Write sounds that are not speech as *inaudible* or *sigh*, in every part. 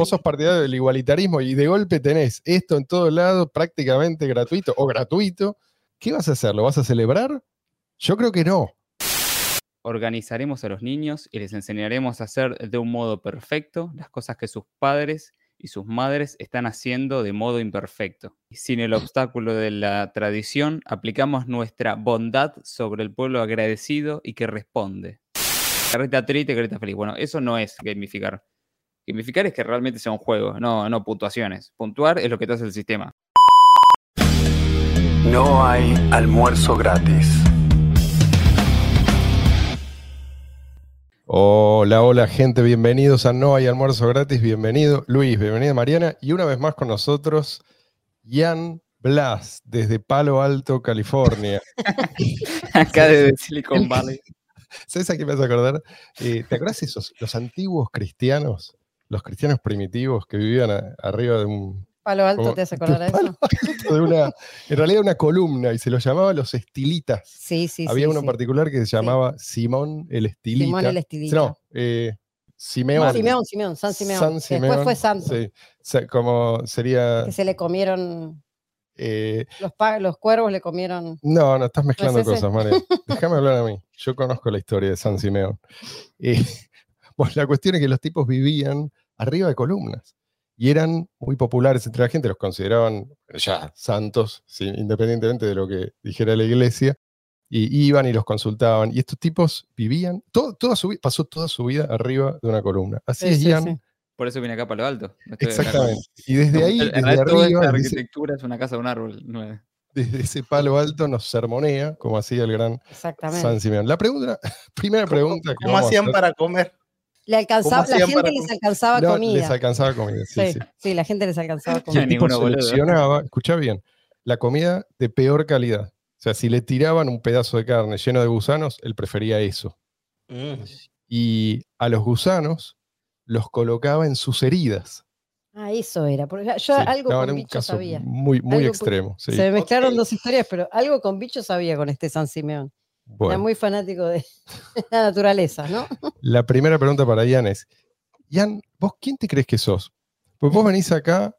vos sos partidario del igualitarismo y de golpe tenés esto en todos lados prácticamente gratuito o gratuito, ¿qué vas a hacer? ¿Lo vas a celebrar? Yo creo que no. Organizaremos a los niños y les enseñaremos a hacer de un modo perfecto las cosas que sus padres y sus madres están haciendo de modo imperfecto. Sin el obstáculo de la tradición, aplicamos nuestra bondad sobre el pueblo agradecido y que responde. Carreta triste, carreta feliz. Bueno, eso no es gamificar. Gamificar es que realmente sea un juego, no, no puntuaciones. Puntuar es lo que te hace el sistema. No hay almuerzo gratis. Hola, hola gente, bienvenidos a No hay almuerzo gratis, bienvenido Luis, bienvenida Mariana y una vez más con nosotros Jan Blas desde Palo Alto, California. *laughs* Acá desde Silicon Valley. *laughs* ¿Sabes a qué me vas a acordar? Eh, ¿Te acuerdas esos, los antiguos cristianos, los cristianos primitivos que vivían a- arriba de un... Palo alto, como- ¿te hace acordar de eso? palo de una, en realidad una columna y se los llamaba los estilitas. Sí, sí, Había sí. uno en sí. particular que se llamaba Simón el Estilita. Simón el Estilita. No, eh, Simeón. Simeón, Simeón, San Simeón. San Simeón, después fue santo. sí. Como sería... Que se le comieron, eh, los, los cuervos le comieron. no, no, estás mezclando ese? cosas, María. Déjame hablar a mí. Yo conozco la historia de San *laughs* Simeón. Eh, *laughs* bueno, la cuestión es que los tipos vivían arriba de columnas y eran muy populares entre la gente, los consideraban ya santos, sí, independientemente de lo que dijera la iglesia, y iban y los consultaban. Y estos tipos vivían, todo, toda su, pasó toda su vida arriba de una columna. Así Sí, es, sí, Ian. sí. Por eso vine acá para lo alto. Exactamente. Y desde ahí, desde toda arriba, esta desde, arquitectura es una casa de un árbol. no- desde ese palo alto nos sermonea, como hacía el gran. San Simeón. La pregunta, *laughs* primera pregunta que ¿Cómo hacían hacer- para comer? Le alcanzaba, ¿Cómo la gente para les alcanzaba No, comida. les alcanzaba comida, sí, sí, sí. sí, la gente les alcanzaba El comida. Ni- tipo seleccionaba, escucha bien, la comida de peor calidad. O sea, si le tiraban un pedazo de carne lleno de gusanos, él prefería eso. Mm. Y a los gusanos los colocaba en sus heridas. Ah, eso era. Porque yo Sí, algo no, con era un bichos caso sabía. muy, muy Algo extremo. sí. Se me mezclaron dos historias, pero algo con bichos sabía con este San Simeón. Era Bueno, muy fanático de *laughs* la naturaleza, ¿no? la primera pregunta para Ian es, Ian, ¿vos quién te crees que sos? Pues vos venís acá,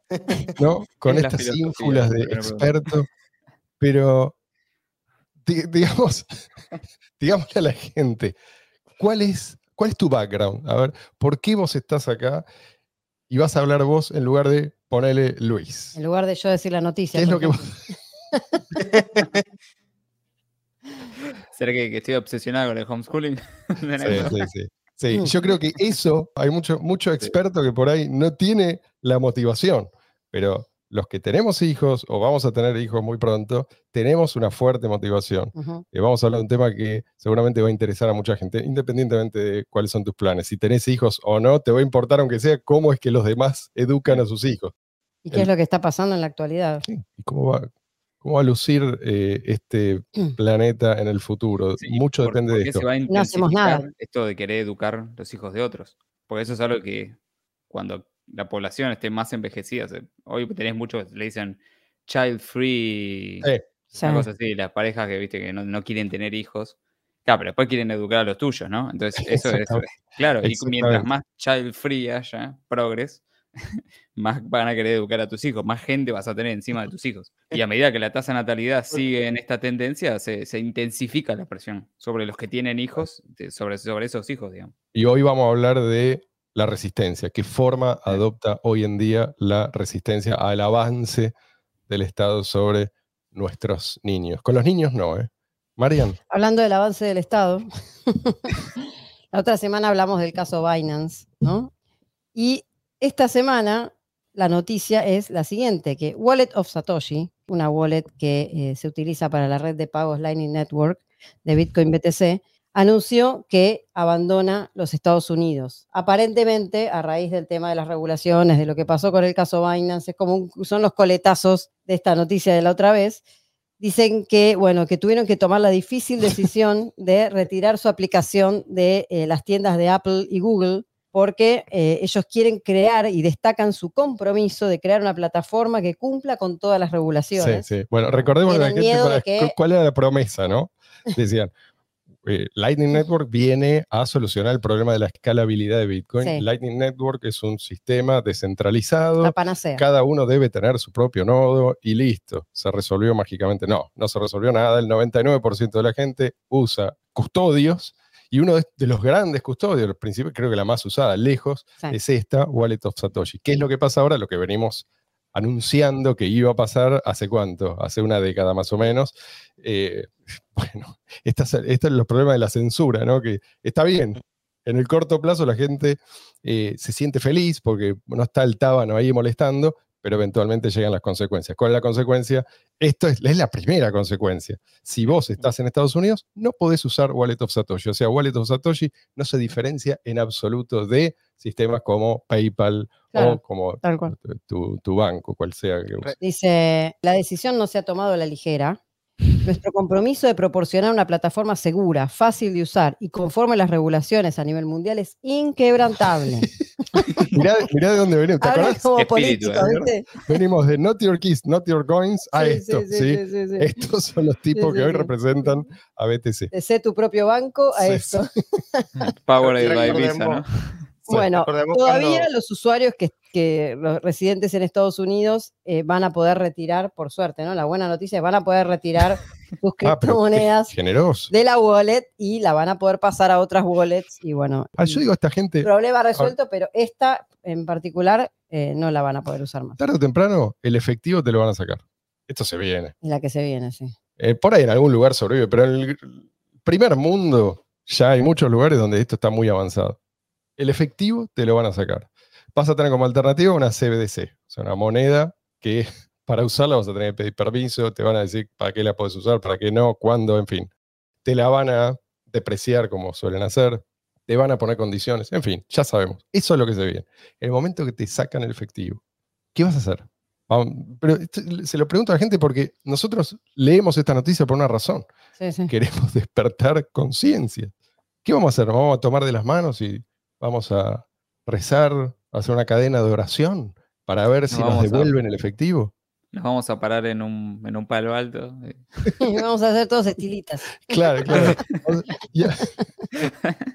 ¿no? *laughs* Con Es estas ínfulas la de experto, pero di- digamos, *laughs* digámosle a la gente, ¿cuál es, ¿cuál es tu background? A ver, ¿por qué vos estás acá y vas a hablar vos en lugar de ponerle Luis? En lugar de yo decir la noticia. ¿Qué es lo que ejemplo. ¿Será que, que estoy obsesionado con el homeschooling? *laughs* Sí, sí, sí. Sí, yo creo que eso, hay mucho, mucho experto que por ahí no tiene la motivación, pero los que tenemos hijos o vamos a tener hijos muy pronto, tenemos una fuerte motivación. Y vamos a hablar de un tema que seguramente va a interesar a mucha gente, independientemente de cuáles son tus planes. Si tenés hijos o no, te va a importar, aunque sea, cómo es que los demás educan a sus hijos. ¿Y qué es lo que está pasando en la actualidad? Sí, Y cómo va, cómo va a lucir eh, este *clears throat* planeta en el futuro. Sí, Mucho por- depende de ¿por qué esto. se va a No hacemos nada. esto de querer educar los hijos de otros? Porque eso es algo que cuando la población esté más envejecida, se- hoy tenés muchos, le dicen child free, Sí. Sí. una cosa así, las parejas que viste que no, no quieren tener hijos. Claro, pero después quieren educar a los tuyos, ¿no? Entonces, eso es, *laughs* claro, y mientras más child free haya, progress, *laughs* más van a querer educar a tus hijos, más gente vas a tener encima de tus hijos. Y a medida que la tasa de natalidad sigue en esta tendencia, se, se intensifica la presión sobre los que tienen hijos, de- sobre, sobre esos hijos, digamos. Y hoy vamos a hablar de la resistencia, qué forma adopta hoy en día la resistencia al avance del Estado sobre nuestros niños. Con los niños no, ¿eh? Marian, Hablando del avance del Estado, *laughs* la otra semana hablamos del caso Binance, ¿no? Y esta semana la noticia es la siguiente, que Wallet of Satoshi, una wallet que eh, se utiliza para la red de pagos Lightning Network de Bitcoin BTC, anunció que abandona los Estados Unidos. Aparentemente, a raíz del tema de las regulaciones, de lo que pasó con el caso Binance, es como son los coletazos de esta noticia de la otra vez, dicen que, bueno, que tuvieron que tomar la difícil decisión de retirar su aplicación de eh, las tiendas de Apple y Google porque eh, ellos quieren crear y destacan su compromiso de crear una plataforma que cumpla con todas las sí, regulaciones. sí. Bueno, recordemos la gente para- que- cuál era la promesa, ¿no? Decían, eh, Lightning Network viene a solucionar el problema de la escalabilidad de Bitcoin. Sí. Lightning Network es un sistema descentralizado. La panacea. Cada uno debe tener su propio nodo y listo. Se resolvió mágicamente. No, no se resolvió nada. El 99% de la gente usa custodios y uno de- de los grandes custodios, al principio creo que la más usada, lejos, Sí. es esta Wallet of Satoshi. ¿Qué es lo que pasa ahora? Lo que venimos anunciando que iba a pasar hace cuánto, hace una década más o menos. Eh, *laughs* bueno, estos son los problemas de la censura, ¿no? Que está bien. En el corto plazo la gente eh, se siente feliz porque no está el tábano ahí molestando, pero eventualmente llegan las consecuencias. ¿Cuál es la consecuencia? Esto es, es la primera consecuencia. Si vos estás en Estados Unidos, no podés usar Wallet of Satoshi. O sea, Wallet of Satoshi no se diferencia en absoluto de sistemas como PayPal Claro, o como tu, tu banco, cual sea que uses. Dice, la decisión no se ha tomado a la ligera. Nuestro compromiso de proporcionar una plataforma segura, fácil de usar y conforme a las regulaciones a nivel mundial es inquebrantable. *laughs* *laughs* Mirá, mirá de dónde venimos. ¿Te acordás? como político, ¿eh? ¿viste? Venimos de Not Your Keys, Not Your Coins a Sí, esto. sí, ¿sí? sí, sí, sí, sí. Estos son los tipos Sí, que hoy sí. representan a BTC. De ser tu propio banco a Sí, esto. Powered by Visa, ¿no? Bueno, todavía cuando- los usuarios que, que los residentes en Estados Unidos eh, van a poder retirar, por suerte, ¿no? La buena noticia es van a poder retirar *laughs* sus Ah, criptomonedas de la wallet y la van a poder pasar a otras wallets y bueno, Ah, yo digo esta gente, problema resuelto, pero esta en particular eh, no la van a poder usar más. tarde o temprano, el efectivo te lo van a sacar. Esto se viene. La que se viene, sí. Eh, por ahí en algún lugar sobrevive, pero en el primer mundo ya hay muchos lugares donde esto está muy avanzado. El efectivo te lo van a sacar. Vas a tener como alternativa una CBDC, o sea, una moneda que *laughs* para usarla vas a tener que pedir permiso, te van a decir para qué la puedes usar, para qué no, cuándo, en fin. Te la van a depreciar como suelen hacer, te van a poner condiciones, en fin, ya sabemos. Eso es lo que se viene. El momento que te sacan el efectivo, ¿qué vas a hacer? Pero se lo pregunto a la gente porque nosotros leemos esta noticia por una razón Sí, sí. queremos *laughs* despertar conciencia. ¿Qué vamos a hacer? ¿Nos vamos a tomar de las manos y vamos a rezar, hacer una cadena de oración para ver si nos vamos a- devuelven el efectivo? Nos vamos a parar en un, en un palo alto. eh, *laughs* Vamos a hacer todos estilitas. *laughs* Claro, claro.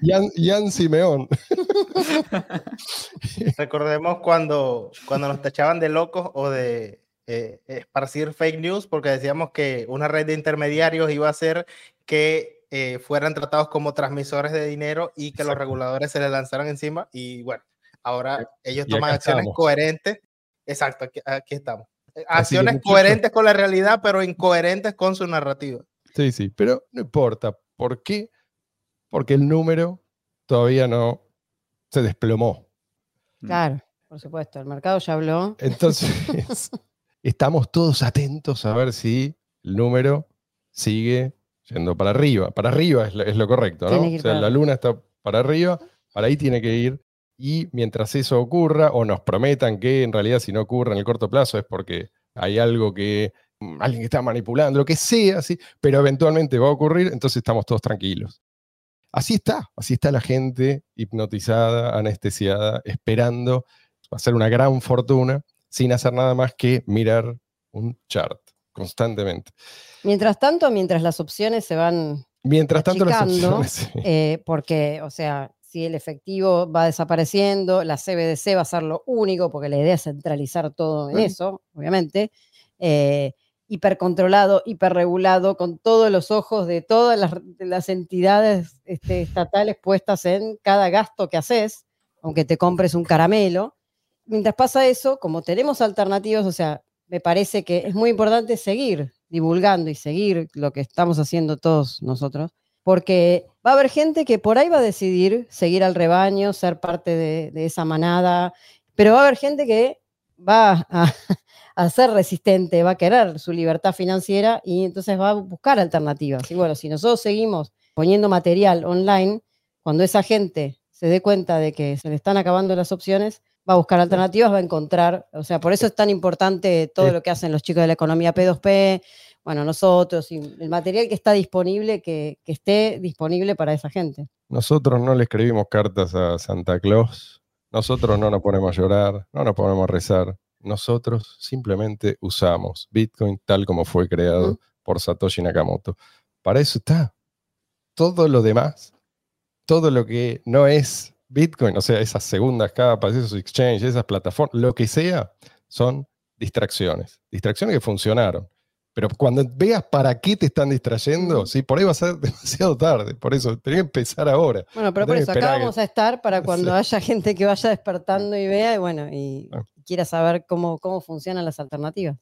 Jan, Jan Simeón. *laughs* Recordemos cuando, cuando nos tachaban de locos o de eh, esparcir fake news porque decíamos que una red de intermediarios iba a hacer que eh, fueran tratados como transmisores de dinero y que los reguladores se les lanzaran encima. Y bueno, ahora ellos toman acciones estamos. coherentes. Exacto, aquí, aquí estamos. Eh, Acciones coherentes con la realidad, pero incoherentes con su narrativa. Sí, sí, pero no importa. ¿Por qué? Porque el número todavía no se desplomó. Claro, por supuesto. El mercado ya habló. Entonces, *laughs* estamos todos atentos a ver si el número sigue yendo para arriba. Para arriba es lo, es lo correcto, ¿no? O sea, la luna está para arriba, para ahí tiene que ir. Y mientras eso ocurra, o nos prometan que en realidad si no ocurre en el corto plazo es porque hay algo que mm, alguien que está manipulando, lo que sea, ¿sí? pero eventualmente va a ocurrir, entonces estamos todos tranquilos. Así está, así está la gente hipnotizada, anestesiada, esperando hacer una gran fortuna sin hacer nada más que mirar un chart constantemente. Mientras tanto, mientras las opciones se van Mientras tanto, las opciones. *laughs* sí. Eh, porque, o sea, si el efectivo va desapareciendo, la CBDC va a ser lo único, porque la idea es centralizar todo en eso, obviamente, eh, hipercontrolado, hiperregulado, con todos los ojos de todas las, de las entidades este, estatales puestas en cada gasto que haces, aunque te compres un caramelo. Mientras pasa eso, como tenemos alternativas, o sea, me parece que es muy importante seguir divulgando y seguir lo que estamos haciendo todos nosotros, porque va a haber gente que por ahí va a decidir seguir al rebaño, ser parte de, de esa manada, pero va a haber gente que va a, *laughs* a ser resistente, va a querer su libertad financiera y entonces va a buscar alternativas. Y bueno, si nosotros seguimos poniendo material online, cuando esa gente se dé cuenta de que se le están acabando las opciones, va a buscar alternativas, va a encontrar, o sea, por eso es tan importante todo lo que hacen los chicos de la economía P2P, bueno, nosotros, y el material que está disponible, que, que esté disponible para esa gente. Nosotros no le escribimos cartas a Santa Claus, nosotros no nos ponemos a llorar, no nos ponemos a rezar, nosotros simplemente usamos Bitcoin tal como fue creado por Satoshi Nakamoto. Para eso está. todo lo demás, todo lo que no es Bitcoin, o sea, esas segundas capas, esos exchanges, esas plataformas, lo que sea, son distracciones. Distracciones que funcionaron. Pero cuando veas para qué te están distrayendo, sí, por ahí va a ser *laughs* demasiado tarde. Por eso, tenés que empezar ahora. Bueno, pero por eso, acá que- vamos a estar para cuando Sí. haya gente que vaya despertando y vea y bueno, y Ah. quiera saber cómo, cómo funcionan las alternativas.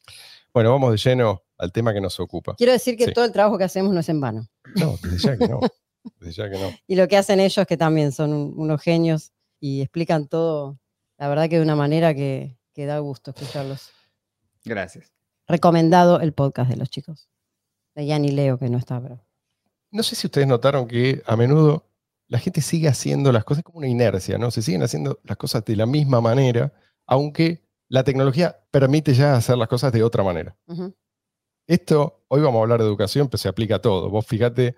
Bueno, vamos de lleno al tema que nos ocupa. Quiero decir que Sí. todo el trabajo que hacemos no es en vano. No, desde ya que no. *laughs* Desde ya que no. Y lo que hacen ellos, que también son un- unos genios y explican todo, la verdad que de una manera que, que da gusto escucharlos. Gracias. Recomendado el podcast de los chicos. De Yanni Leo, que no está, pero. No sé si ustedes notaron que a menudo la gente sigue haciendo las cosas como una inercia, ¿no? Se siguen haciendo las cosas de la misma manera, aunque la tecnología permite ya hacer las cosas de otra manera. Esto, hoy vamos a hablar de educación, pero se aplica a todo. Vos fíjate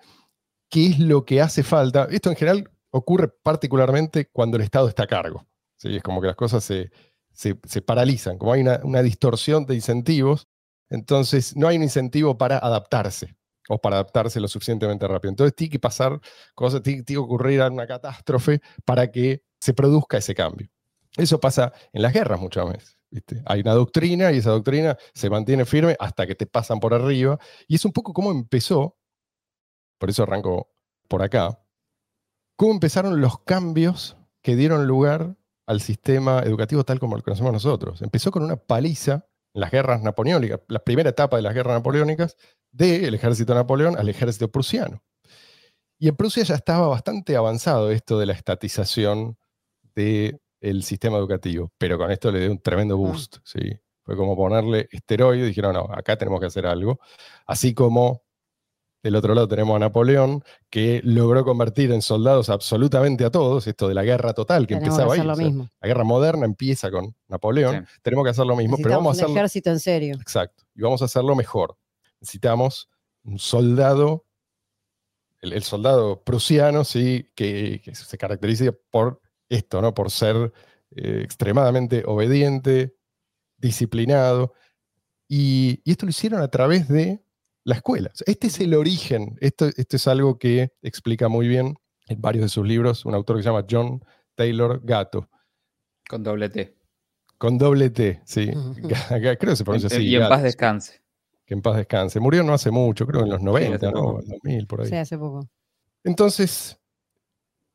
qué es lo que hace falta. Esto en general ocurre particularmente cuando el Estado está a cargo. ¿sí? Es como que las cosas se, se- se paralizan, como hay una, una distorsión de incentivos, entonces no hay un incentivo para adaptarse o para adaptarse lo suficientemente rápido. Entonces tiene que pasar cosas, tiene, que ocurrir una catástrofe para que se produzca ese cambio. Eso pasa en las guerras muchas veces. Hay una doctrina y esa doctrina se mantiene firme hasta que te pasan por arriba. Y es un poco como empezó, por eso arranco por acá, cómo empezaron los cambios que dieron lugar al sistema educativo tal como lo conocemos nosotros. Empezó con una paliza en las guerras napoleónicas, la primera etapa de las guerras napoleónicas, del ejército de Napoleón al ejército prusiano. Y en Prusia ya estaba bastante avanzado esto de la estatización del sistema educativo, pero con esto le dio un tremendo boost. ¿sí? Fue como ponerle esteroides y dijeron, no, acá tenemos que hacer algo. Así como del otro lado tenemos a Napoleón, que logró convertir en soldados absolutamente a todos, esto de la guerra total que Tenemos que empezaba ahí. hacer lo o sea, mismo. la guerra moderna empieza con Napoleón, tenemos que hacer lo mismo, pero vamos a un hacerlo. ejército en serio. Exacto. Y vamos a hacerlo mejor. Necesitamos un soldado, el, el soldado prusiano, sí, que, que se caracteriza por esto, ¿no? Por ser eh, extremadamente obediente, disciplinado. Y, y esto lo hicieron a través de la escuela. Este es el origen. Esto, esto es algo que explica muy bien en varios de sus libros un autor que se llama John Taylor Gatto. Con doble T. Con doble T, sí. *laughs* Creo que se pronuncia así. y en paz descanse. Que en paz descanse. Murió no hace mucho, creo en los 90, hace ¿no? En 2000, por ahí. Sí, hace poco. Entonces,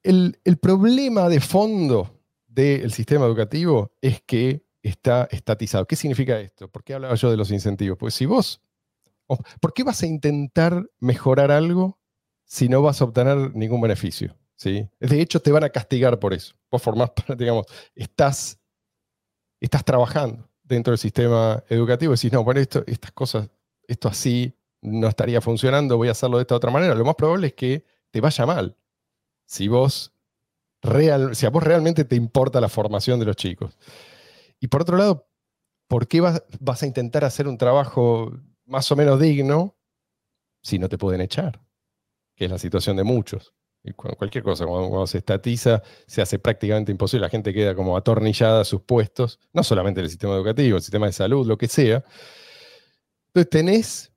el, el problema de fondo del sistema educativo es que está estatizado. ¿Qué significa esto? ¿Por qué hablaba yo de los incentivos? Pues si vos, ¿por qué vas a intentar mejorar algo si no vas a obtener ningún beneficio? ¿sí? De hecho, te van a castigar por eso. Vos formás digamos, estás, estás trabajando dentro del sistema educativo y decís, no, bueno, esto, estas cosas, esto así no estaría funcionando, voy a hacerlo de esta otra manera. Lo más probable es que te vaya mal. Si vos real, si a vos realmente te importa la formación de los chicos. Y por otro lado, ¿por qué vas, vas a intentar hacer un trabajo más o menos digno si no te pueden echar? Que es la situación de muchos. Y cu- cualquier cosa, cuando, cuando se estatiza, se hace prácticamente imposible. La gente queda como atornillada a sus puestos, no solamente el sistema educativo, el sistema de salud, lo que sea. Entonces tenés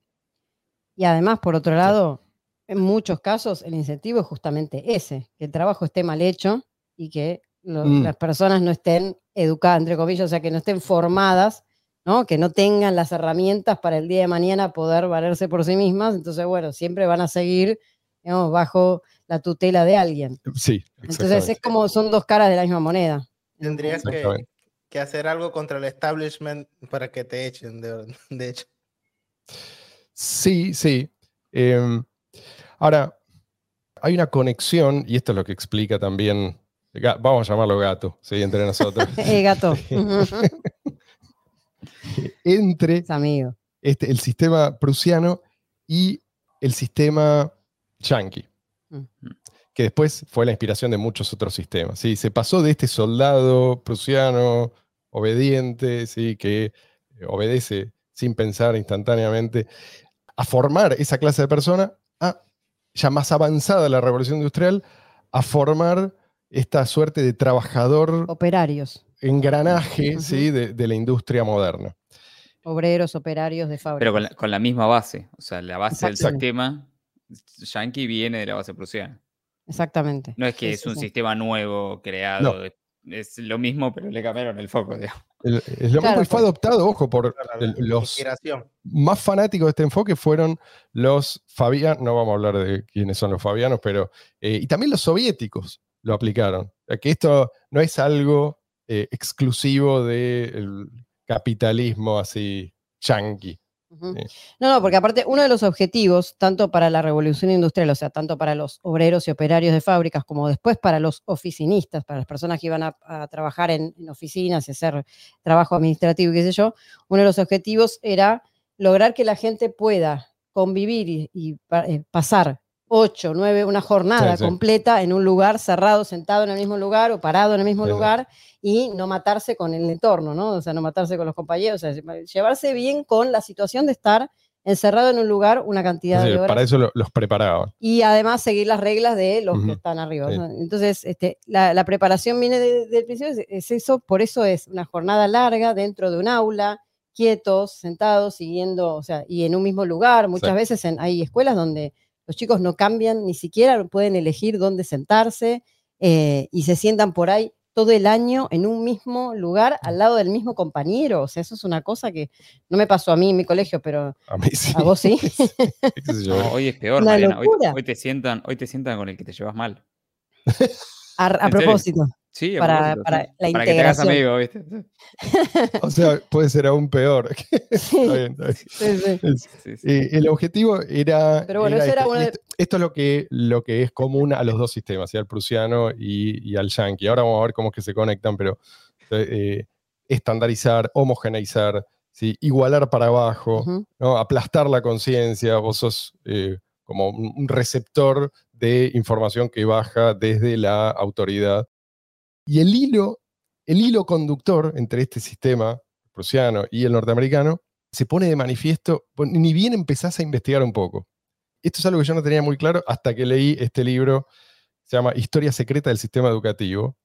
Y además, por otro lado, en muchos casos el incentivo es justamente ese, que el trabajo esté mal hecho y que Mm. las personas no estén educadas, entre comillas, o sea, que no estén formadas, ¿no? que no tengan las herramientas para el día de mañana poder valerse por sí mismas. Entonces, bueno, siempre van a seguir digamos, bajo la tutela de alguien. Sí, Entonces, es como son dos caras de la misma moneda. Tendrías que, hacer algo contra el establishment para que te echen, de, *laughs* de hecho. Sí, sí. Em, ahora, hay una conexión, y esto es lo que explica también, vamos a llamarlo gato, ¿sí? entre *laughs* nosotros, Eh, gato. *laughs* entre es amigo. este, el sistema prusiano y el sistema yanqui, Mm. que después fue la inspiración de muchos otros sistemas. ¿sí? Se pasó de este soldado prusiano obediente, ¿sí? que eh, obedece sin pensar instantáneamente, a formar esa clase de persona, a, ya más avanzada la revolución industrial, a formar esta suerte de trabajador Operarios, engranaje. ¿sí? de, de la industria moderna. obreros, operarios de fábrica. Pero con la, con la misma base. O sea, la base del sistema yankee viene de la base prusiana. Exactamente. No es que Sí, es un sí. sistema nuevo creado, es- es lo mismo, pero le cambiaron el foco. digamos. El- es lo Claro, mismo y fue pues. adoptado, ojo, por La- el- la los inspiración. más fanáticos de este enfoque fueron los fabianos, no vamos a hablar de quiénes son los fabianos, pero, eh, y también los soviéticos lo aplicaron. O sea, que esto no es algo eh, exclusivo del capitalismo así yanqui. Sí. No, no, porque aparte uno de los objetivos, tanto para la revolución industrial, o sea, tanto para los obreros y operarios de fábricas, como después para los oficinistas, para las personas que iban a, a trabajar en, en oficinas y hacer trabajo administrativo y qué sé yo, uno de los objetivos era lograr que la gente pueda convivir y, y pa- eh, pasar ocho, nueve, una jornada Sí, sí. completa en un lugar cerrado, sentado en el mismo lugar o parado en el mismo Sí, lugar y no matarse con el entorno, ¿no? O sea, no matarse con los compañeros, o sea, llevarse bien con la situación de estar encerrado en un lugar una cantidad de horas para eso lo- los preparaban. y además seguir las reglas de los que están arriba. Entonces, este, la, la preparación viene de- del principio, es, es eso, por eso es una jornada larga dentro de un aula, quietos, sentados, siguiendo, o sea, y en un mismo lugar. Muchas Sí. veces en- hay escuelas donde los chicos no cambian, ni siquiera pueden elegir dónde sentarse eh, y se sientan por ahí todo el año en un mismo lugar al lado del mismo compañero. O sea, eso es una cosa que no me pasó a mí en mi colegio, pero A mí sí. a vos sí. *laughs* No, hoy es peor, Mariana. Hoy, te sientan, hoy te sientan con el que te llevas mal. A, a ¿En serio? Sí, Para- para sí. la Para que te hagas integración. amigo, ¿viste? *laughs* O sea, puede ser aún peor. *laughs* Sí, Está bien, está bien. sí, sí. Es- Sí, sí. Eh, el objetivo era. Pero bueno, era este, uno de- esto, esto es lo que, lo que es común a los dos sistemas, ¿sí? al prusiano y, y al yankee. Ahora vamos a ver cómo es que se conectan, pero eh, estandarizar, homogeneizar, ¿sí? igualar para abajo, aplastar la conciencia. Vos sos eh, como un receptor de información que baja desde la autoridad. Y el hilo, el hilo conductor entre este sistema prusiano y el norteamericano se pone de manifiesto, bueno, ni bien empezás a investigar un poco. Esto es algo que yo no tenía muy claro hasta que leí este libro, se llama Historia Secreta del Sistema Educativo,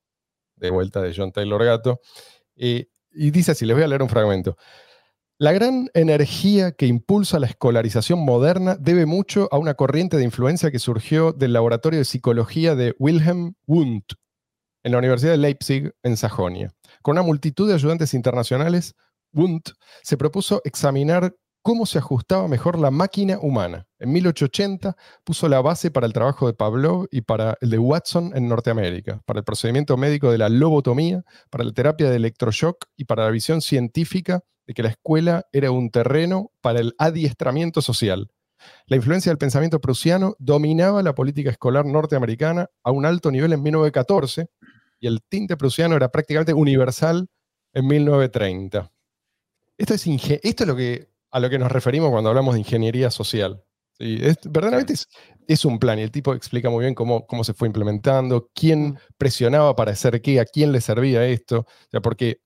de vuelta de John Taylor Gatto, eh, y dice así, les voy a leer un fragmento. La gran energía que impulsa la escolarización moderna debe mucho a una corriente de influencia que surgió del laboratorio de psicología de Wilhelm Wundt en la Universidad de Leipzig, en Sajonia. Con una multitud de ayudantes internacionales, Wundt se propuso examinar cómo se ajustaba mejor la máquina humana. En 1880 puso la base para el trabajo de Pavlov y para el de Watson en Norteamérica, para el procedimiento médico de la lobotomía, para la terapia de electroshock y para la visión científica de que la escuela era un terreno para el adiestramiento social. La influencia del pensamiento prusiano dominaba la política escolar norteamericana a un alto nivel en 1914 y el tinte prusiano era prácticamente universal en 1930. Esto es, esto es lo que, a lo que nos referimos cuando hablamos de ingeniería social. ¿sí? Es- verdaderamente es, es un plan y el tipo explica muy bien cómo, cómo se fue implementando, quién presionaba para hacer qué, a quién le servía esto. O sea, porque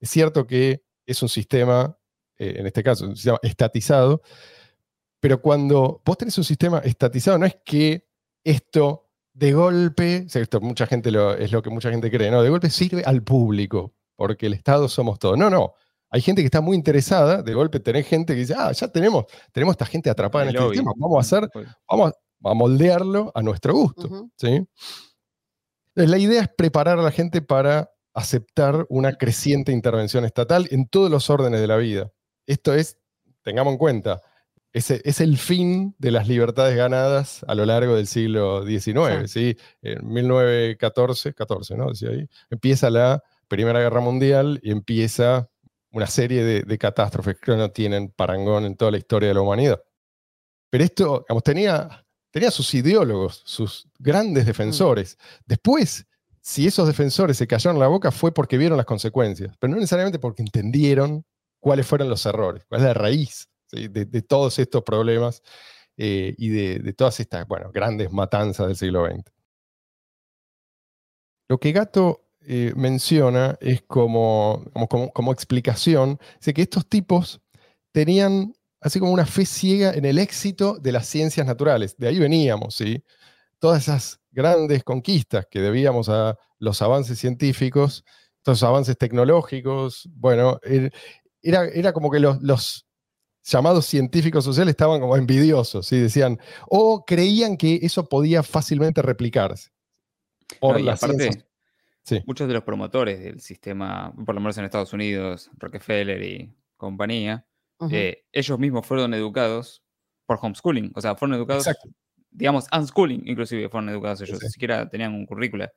es cierto que es un sistema, eh, en este caso, un sistema estatizado, pero cuando vos tenés un sistema estatizado, no es que esto de golpe, esto mucha gente lo, es lo que mucha gente cree, ¿no? De golpe sirve al público, porque el Estado somos todos. No, no. Hay gente que está muy interesada, de golpe tenés gente que dice, ah, ya tenemos, tenemos esta gente atrapada en este lobby. sistema, vamos a hacer, vamos a, a moldearlo a nuestro gusto. ¿sí? Entonces, la idea es preparar a la gente para aceptar una creciente intervención estatal en todos los órdenes de la vida. Esto es, tengamos en cuenta, es, es el fin de las libertades ganadas a lo largo del siglo XIX. ¿sí? En 1914, 14, ¿no? Decía ahí, empieza la Primera Guerra Mundial y empieza una serie de, de catástrofes que no tienen parangón en toda la historia de la humanidad. Pero esto, digamos, tenía, tenía sus ideólogos, sus grandes defensores. Después, si esos defensores se callaron la boca, fue porque vieron las consecuencias, pero no necesariamente porque entendieron cuáles fueron los errores, cuál es la raíz de, todos estos problemas eh, y de, todas estas bueno, grandes matanzas del siglo XX. Lo que Gato eh, menciona es como, como, como, explicación, dice que estos tipos tenían así como una fe ciega en el éxito de las ciencias naturales. De ahí veníamos, ¿sí? Todas esas grandes conquistas que debíamos a los avances científicos, los avances tecnológicos, bueno, er- era, era como que los llamados científicos sociales estaban como envidiosos, ¿sí? decían, o creían que eso podía fácilmente replicarse. Por No, y la aparte. Sí. muchos de los promotores del sistema, por lo menos en Estados Unidos, Rockefeller y compañía, eh, ellos mismos fueron educados por homeschooling, o sea, fueron educados, Exacto. digamos, unschooling, inclusive fueron educados ellos, Sí. ni siquiera tenían un currícula,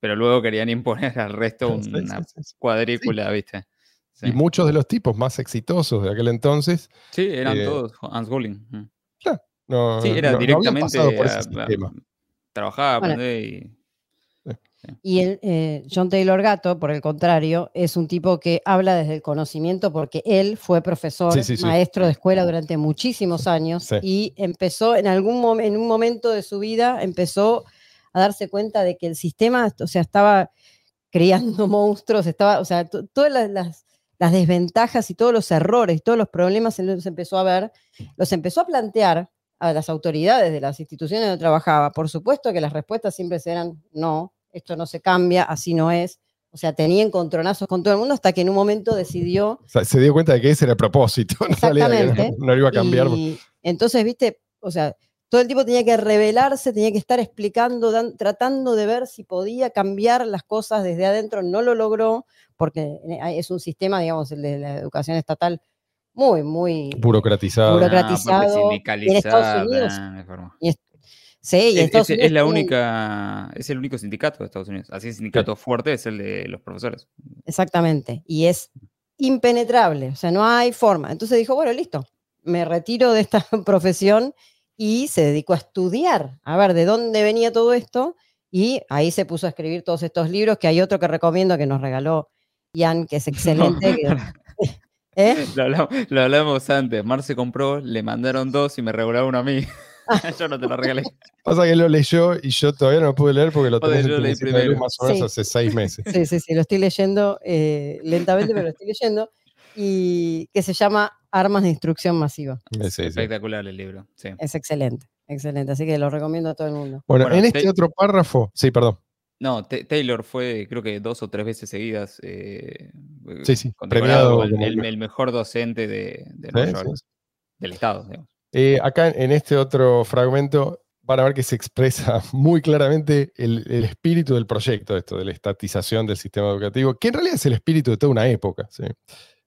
pero luego querían imponer al resto Sí, una sí, sí, sí. cuadrícula, ¿viste? Sí. Y muchos de los tipos más exitosos de aquel entonces Sí, eran eh, todos unschooling. mm. no, Sí, era no- directamente por ese a- a- sistema. trabajar, Bueno. aprender y... Y el, eh, John Taylor Gatto, por el contrario, es un tipo que habla desde el conocimiento porque él fue profesor, Sí, sí, sí. maestro de escuela durante muchísimos años Sí. y empezó en algún mom- en un momento de su vida empezó a darse cuenta de que el sistema, o sea, estaba criando *laughs* monstruos, estaba, o sea, to- todas las, las- las desventajas y todos los errores, todos los problemas, él los empezó a ver, los empezó a plantear a las autoridades de las instituciones donde trabajaba. Por supuesto que las respuestas siempre eran no, esto no se cambia, así no es. O sea, tenía encontronazos con todo el mundo hasta que en un momento decidió O sea, se dio cuenta de que ese era el propósito, en *laughs* que no, Exactamente. no lo iba a cambiar. y entonces, viste, o sea, todo el tiempo tenía que revelarse, tenía que estar explicando, dan- tratando de ver si podía cambiar las cosas desde adentro. No lo logró porque eh, es un sistema, digamos, el de la educación estatal muy, muy burocratizado. Ah, burocratizado, y en Estados sindicalizada, Unidos- ah, informo. Sí, y en Es, Estados es- Unidos es la tienen- única, es el único sindicato de Estados Unidos. Así, el sindicato fuerte es el de los profesores. Exactamente. Y es impenetrable, o sea, no hay forma. Entonces dijo, bueno, listo, me retiro de esta *laughs* profesión y se dedicó a estudiar, a ver de dónde venía todo esto. Y ahí se puso a escribir todos estos libros, que hay otro que recomiendo que nos regaló Ian, que es *laughs* excelente. que- *laughs* ¿Eh? Lo hablamos, lo hablamos antes. Mar se compró, le mandaron dos y me regalaron uno a mí. *laughs* Yo no te lo regalé. Pasa que lo leyó y yo todavía no lo pude leer porque lo tenés en yo leí primero. más o menos Sí. hace seis meses. Sí, sí, sí, lo estoy leyendo eh, lentamente, pero lo estoy leyendo. Y que se llama Armas de Instrucción Masiva. Sí. Espectacular el libro. Sí. Es excelente, excelente. Así que lo recomiendo a todo el mundo. Bueno, Bueno, en este te- otro párrafo, sí, perdón. No, Ta- Taylor fue, creo que dos o tres veces seguidas. eh, Sí, sí, condecorado premiado como el, mejor docente de, Nueva sí. York, del Estado. digamos. Eh, acá en este otro fragmento van a ver que se expresa *laughs* muy claramente el, el espíritu del proyecto, esto de la estatización del sistema educativo, que en realidad es el espíritu de toda una época. ¿sí?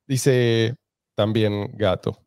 Dice también Gato.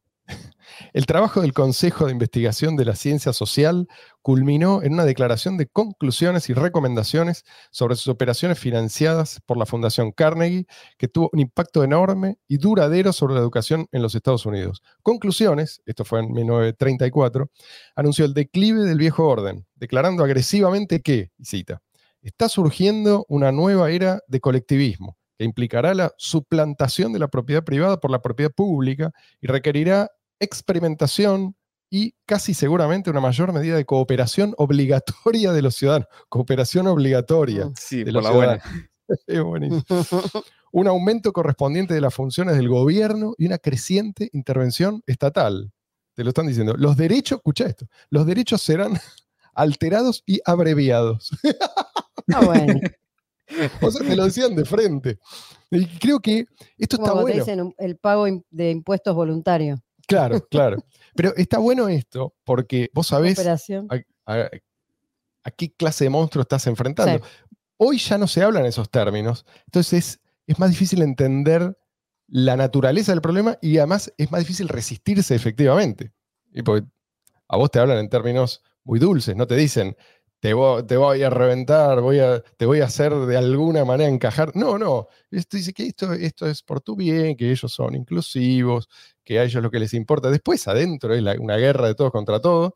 El trabajo del Consejo de Investigación de la Ciencia Social culminó en una declaración de conclusiones y recomendaciones sobre sus operaciones financiadas por la Fundación Carnegie, que tuvo un impacto enorme y duradero sobre la educación en los Estados Unidos. Conclusiones, esto fue en 1934, anunció el declive del viejo orden, declarando agresivamente que, cita, está surgiendo una nueva era de colectivismo que implicará la suplantación de la propiedad privada por la propiedad pública y requerirá experimentación y casi seguramente una mayor medida de cooperación obligatoria de los ciudadanos. Cooperación obligatoria. Mm. Sí, de por los la buena. ciudadanos. *laughs* Es buenísimo. *laughs* Un aumento correspondiente de las funciones del gobierno y una creciente intervención estatal. Te lo están diciendo. Los derechos, escucha esto, los derechos serán *laughs* alterados y abreviados. Ah, bueno. *laughs* O sea, te lo decían de frente. Y creo que esto Como está bueno. dicen el pago de impuestos voluntario. Claro, claro. Pero está bueno esto porque vos sabés a, a- a qué clase de monstruo estás enfrentando. Hoy ya no se hablan esos términos, entonces es, es más difícil entender la naturaleza del problema y además es más difícil resistirse efectivamente. Y porque a vos te hablan en términos muy dulces, no te dicen, te voy, te voy a reventar, voy a, te voy a hacer de alguna manera encajar. No, no, esto dice que esto, esto es por tu bien, que ellos son inclusivos, que a ellos lo que les importa. Después adentro es la- una guerra de todos contra todos,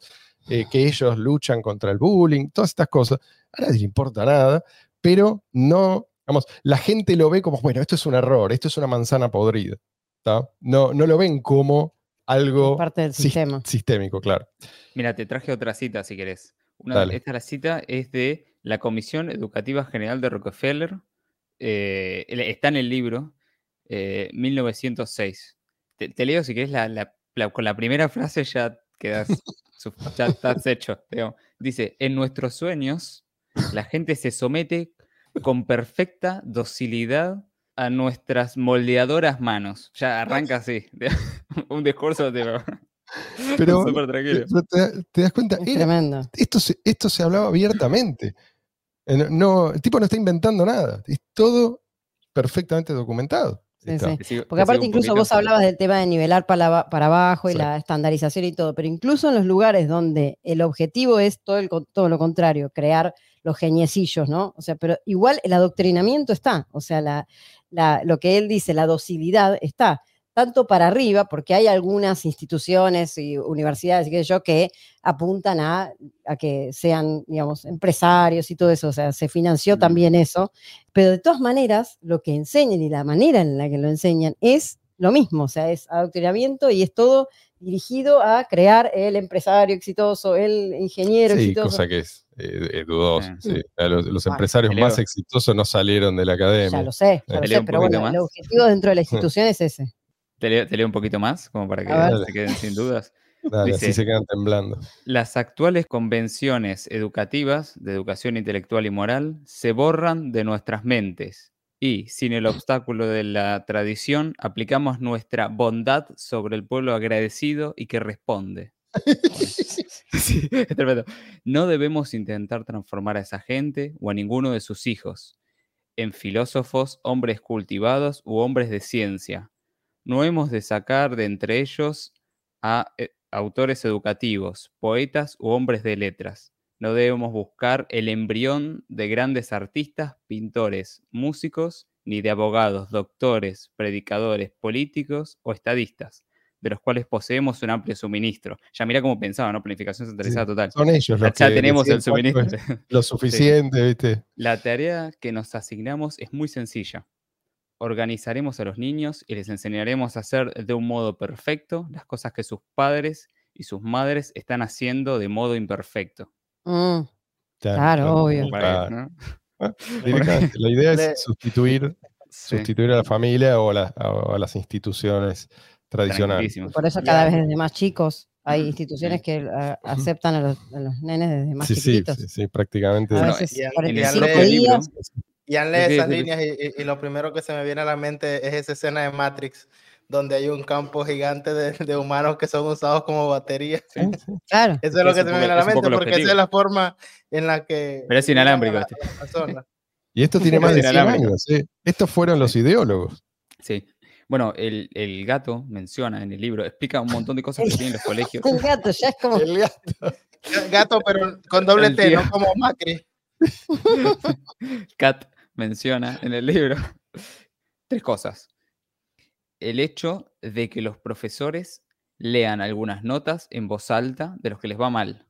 eh, que ellos luchan contra el bullying, todas estas cosas. A nadie le importa nada, pero no, vamos, la gente lo ve como, bueno, esto es un error, esto es una manzana podrida. ¿tá? No, no lo ven como algo parte del sis- sistema. sistémico, claro. Mira, te traje otra cita si querés. Una, esta la cita es de la Comisión Educativa General de Rockefeller. eh, está en el libro, eh, 1906. Te, te leo si querés, la, la- la- con la primera frase ya quedas, *laughs* ya estás hecho. digamos. Dice, en nuestros sueños, la gente se somete con perfecta docilidad a nuestras moldeadoras manos. Ya arranca así. *laughs* un discurso de... Pero, *laughs* Súper tranquilo. pero te, te das cuenta, Es Era- tremendo. esto, se, esto se hablaba abiertamente. Eh, no- No, el tipo no está inventando nada. Es todo perfectamente documentado. Sí, Está. sí. Te sigo- Porque te aparte incluso vos hablabas del tema de nivelar para, para abajo y Sí. la estandarización y todo, pero incluso en los lugares donde el objetivo es todo, el, todo lo contrario, crear los geniecillos, ¿no? O sea, pero igual el adoctrinamiento está, o sea, la, la- lo que él dice, la docilidad está, tanto para arriba, porque hay algunas instituciones y universidades y qué sé yo que apuntan a, a que sean, digamos, empresarios y todo eso, o sea, se financió Mm. también eso, pero de todas maneras, lo que enseñan y la manera en la que lo enseñan es lo mismo, o sea, es adoctrinamiento y es todo dirigido a crear el empresario exitoso, el ingeniero Sí, exitoso. cosa que es eh, eh, dudoso. Sí. Los, los Bueno, empresarios Peleo. más exitosos no salieron de la academia. Ya lo sé, ya lo sé, pero bueno, el objetivo dentro de la *laughs* institución es ese. Te leo, te leo un poquito más, como para que se queden sin dudas. *laughs* Dale, Dice- así se quedan temblando. Las actuales convenciones educativas de educación intelectual y moral se borran de nuestras mentes y, sin el obstáculo de la tradición, aplicamos nuestra bondad sobre el pueblo agradecido y que responde. *laughs* Sí, es tremendo. No debemos intentar transformar a esa gente o a ninguno de sus hijos en filósofos, hombres cultivados u hombres de ciencia. No hemos de sacar de entre ellos a eh, autores educativos, poetas u hombres de letras. No debemos buscar el embrión de grandes artistas, pintores, músicos, ni de abogados, doctores, predicadores, políticos o estadistas, de los cuales poseemos un amplio suministro. Ya mira cómo pensaba, ¿no? Planificación centralizada total. Son ellos los Ya que tenemos el suministro. Lo *laughs* suficiente, ¿viste? La tarea que nos asignamos es muy sencilla. Organizaremos a los niños y les enseñaremos a hacer de un modo perfecto las cosas que sus padres y sus madres están haciendo de modo imperfecto. Mm, Claro, obvio. *laughs* La idea es sustituir, Sí, sustituir a la familia o a, la- a- a las instituciones tradicionales. por eso cada vez desde más chicos hay instituciones que ah, aceptan a los, a los nenes desde más Sí, sí, chiquitos. sí, sí, prácticamente. A Bueno, veces y 45 propio propio libro, leído quería esas líneas y, y- y lo primero que se me viene a la mente es esa escena de Matrix, donde hay un campo gigante de, de humanos que son usados como batería. sí. Claro. Eso es lo que se me viene a la mente, porque esa es la forma en la que... Pero es inalámbrico la- este. Y esto tiene *laughs* más de Es 100 inalámbrico. años. ¿eh? Estos fueron los ideólogos. Sí. Bueno, el, el gato menciona en el libro, explica un montón de cosas que tienen los colegios. *laughs* El gato ya es como. El gato. Gato, pero con doble El T, tío. no como Macri. *laughs* Kat menciona en el libro tres cosas. El hecho de que los profesores lean algunas notas en voz alta de los que les va mal.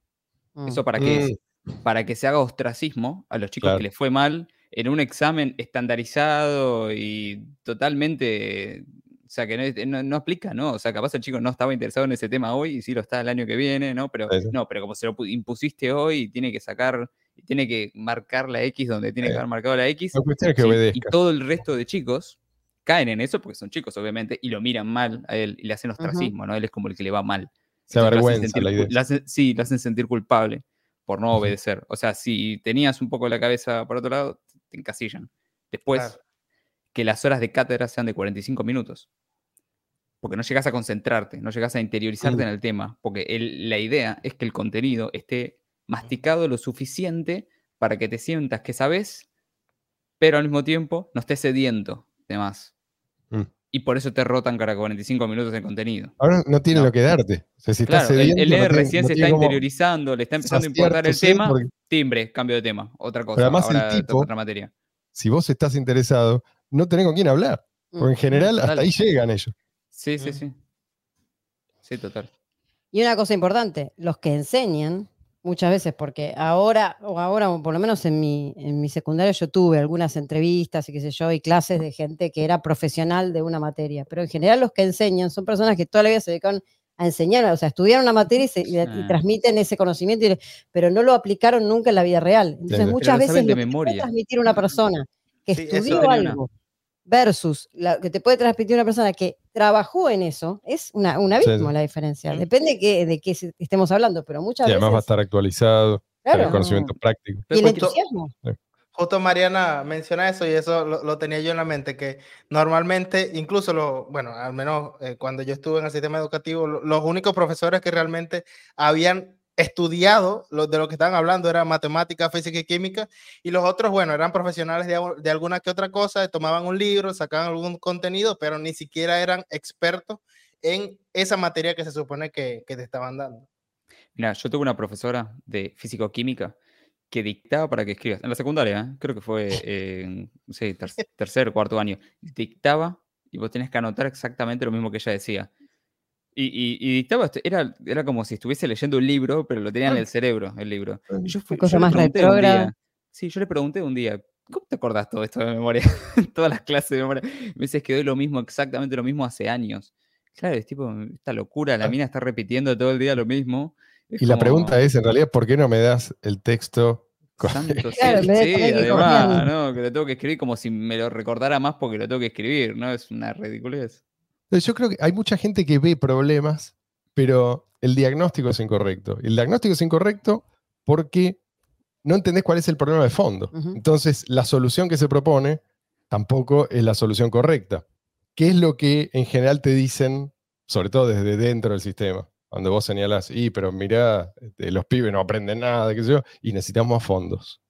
Mm. ¿Eso para qué es? Para que se haga ostracismo a los chicos Claro. que les fue mal en un examen estandarizado y totalmente. O sea, que no, no- no aplica, ¿no? O sea, capaz el chico no estaba interesado en ese tema hoy y sí lo está el año que viene, ¿no? Pero Sí, no, pero como se lo pu- impusiste hoy y tiene que sacar, y tiene que marcar la X donde tiene que haber marcado la X. La cuestión es que y todo el resto de chicos caen en eso porque son chicos, obviamente, y lo miran mal a él y le hacen ostracismo, ¿no? Él es como el que le va mal. Se avergüenza sentir la idea. lo hacen- sí, lo hacen sentir culpable por no obedecer. O sea, si tenías un poco la cabeza por otro lado, te encasillan. Después, Claro. que las horas de cátedra sean de 45 minutos. Porque no llegas a concentrarte, no llegas a interiorizarte en el tema. Porque el- la idea es que el contenido esté masticado lo suficiente para que te sientas que sabes, pero al mismo tiempo no estés sediento de más. Mm. Y por eso te rotan cada 45 minutos de contenido. Ahora no tiene No. lo que darte. O sea, si estás Claro, el, el no recién no se está interiorizando, le está empezando a importar el tema, porque timbre, cambio de tema, otra cosa. además el ahora toca tipo- otra materia. Si vos estás interesado, no tenés con quién hablar. Mm. Porque en general hasta total. ahí llegan ellos. Sí, sí, Mm. sí. Sí, total. Y una cosa importante, los que enseñan, muchas veces, porque ahora, o ahora, o por lo menos en mi, en mi secundario, yo tuve algunas entrevistas y qué sé yo, y clases de gente que era profesional de una materia. Pero en general los que enseñan son personas que toda la vida se dedicaron a enseñar, o sea, estudiaron una materia y, se- y- y transmiten ese conocimiento, y- pero no lo aplicaron nunca en la vida real. Entonces, muchas veces lo que puede transmitir una persona que Sí, estudió una- algo versus lo que te puede transmitir una persona que trabajó en eso, es una, un abismo sí. la diferencia. Mm. Depende de qué, de qué estemos hablando, pero muchas Y además va a veces... estar actualizado, claro, tener conocimiento práctico. y el justo Mariana menciona eso y eso lo, lo, tenía yo en la mente, que normalmente, incluso, lo, bueno, al menos eh, cuando yo estuve en el sistema educativo, lo, los únicos profesores que realmente habían estudiado de lo que estaban hablando era matemática, física y química, y los otros, bueno, eran profesionales de, de alguna que otra cosa, tomaban un libro, sacaban algún contenido, pero ni siquiera eran expertos en esa materia que se supone que, que te estaban dando. Mira, yo tuve una profesora de físico-química que dictaba para que escribas, en la secundaria, ¿eh? creo que fue *laughs* no sé, ter tercer, cuarto año, dictaba y vos tenés que anotar exactamente lo mismo que ella decía. Y, y, y dictaba, era, era como si estuviese leyendo un libro, pero lo tenía en el cerebro, el libro. Y yo fui, Cosa yo le más pregunté un retrógrada. día, sí, yo le pregunté un día, ¿cómo te acordás todo esto de memoria? *laughs* Todas las clases de memoria. Me dices que doy lo mismo, exactamente lo mismo hace años. Claro, es tipo, esta locura, la Ah. mina está repitiendo todo el día lo mismo. Es Y la pregunta es, en realidad, ¿por qué no me das el texto? *laughs* con- Santo Claro, sí, ir además. ¿no? Que lo tengo que escribir como si me lo recordara más porque lo tengo que escribir, ¿no? Es una ridiculez. Entonces, Yo creo que hay mucha gente que ve problemas, pero el diagnóstico es incorrecto. El diagnóstico es incorrecto porque no entendés cuál es el problema de fondo. Entonces, la solución que se propone tampoco es la solución correcta. ¿Qué es lo que en general te dicen, sobre todo desde dentro del sistema? Cuando vos señalás, y pero mirá, este, los pibes no aprenden nada, qué sé yo, y necesitamos más fondos.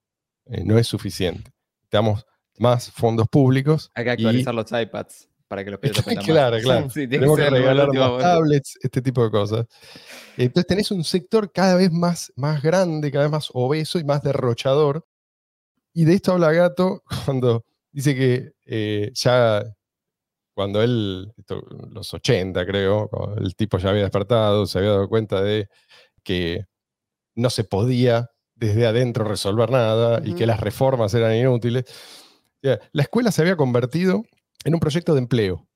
Eh, no es suficiente. Necesitamos más fondos públicos. Hay que y- actualizar los iPads para que los *laughs* pibes aprendan más. Claro, claro. Sí, que Tenemos que regalar más tablets, este tipo de cosas. Entonces tenés un sector cada vez más, más grande, cada vez más obeso y más derrochador. Y de esto habla Gato *laughs* cuando dice que eh, ya, cuando él, esto, los 80 creo, cuando el tipo ya había despertado, se había dado cuenta de que no se podía desde adentro resolver nada y que las reformas eran inútiles. La escuela se había convertido en un proyecto de empleo.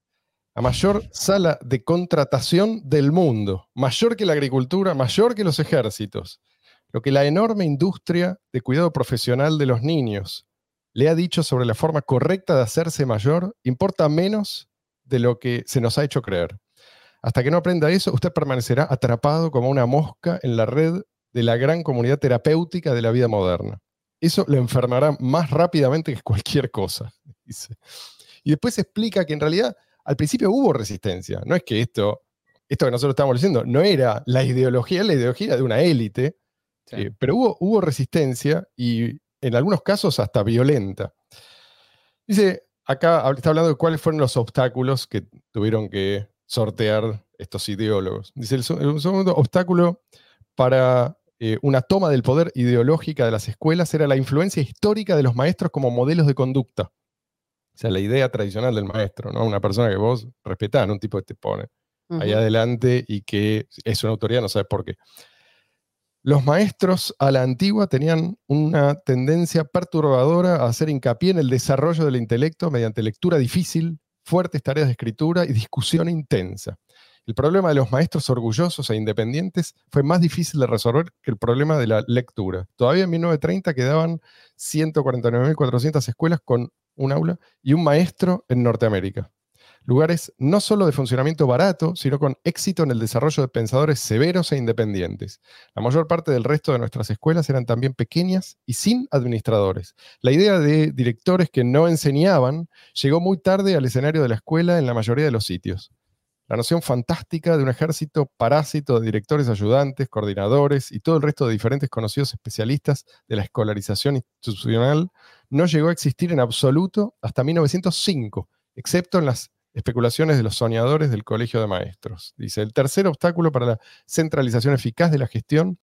La mayor sala de contratación del mundo, mayor que la agricultura, mayor que los ejércitos. Lo que la enorme industria de cuidado profesional de los niños le ha dicho sobre la forma correcta de hacerse mayor importa menos de lo que se nos ha hecho creer. Hasta que no aprenda eso, usted permanecerá atrapado como una mosca en la red de la gran comunidad terapéutica de la vida moderna. Eso le enfermará más rápidamente que cualquier cosa. *laughs* dice. Y después explica que en realidad al principio hubo resistencia. No es que esto, esto que nosotros estamos diciendo, no era la ideología, la ideología de una élite, Sí. eh, pero hubo, hubo resistencia y en algunos casos hasta violenta. Dice, acá está hablando de cuáles fueron los obstáculos que tuvieron que sortear estos ideólogos. Dice, el, se- el segundo obstáculo para eh, una toma del poder ideológica de las escuelas era la influencia histórica de los maestros como modelos de conducta. O sea, la idea tradicional del maestro, ¿no? Una persona que vos respetás, no un tipo que te pone ahí Ujú. adelante y que es una autoridad, no sabes por qué. Los maestros a la antigua tenían una tendencia perturbadora a hacer hincapié en el desarrollo del intelecto mediante lectura difícil, fuertes tareas de escritura y discusión intensa. El problema de los maestros orgullosos e independientes fue más difícil de resolver que el problema de la lectura. Todavía en 1930 quedaban 149.400 escuelas con un aula y un maestro en Norteamérica lugares no solo de funcionamiento barato, sino con éxito en el desarrollo de pensadores severos e independientes. La mayor parte del resto de nuestras escuelas eran también pequeñas y sin administradores. La idea de directores que no enseñaban llegó muy tarde al escenario de la escuela en la mayoría de los sitios. La noción fantástica de un ejército parásito de directores ayudantes, coordinadores y todo el resto de diferentes conocidos especialistas de la escolarización institucional no llegó a existir en absoluto hasta 1905, excepto en las especulaciones de los soñadores del Colegio de Maestros. Dice, el tercer obstáculo para la centralización eficaz de la gestión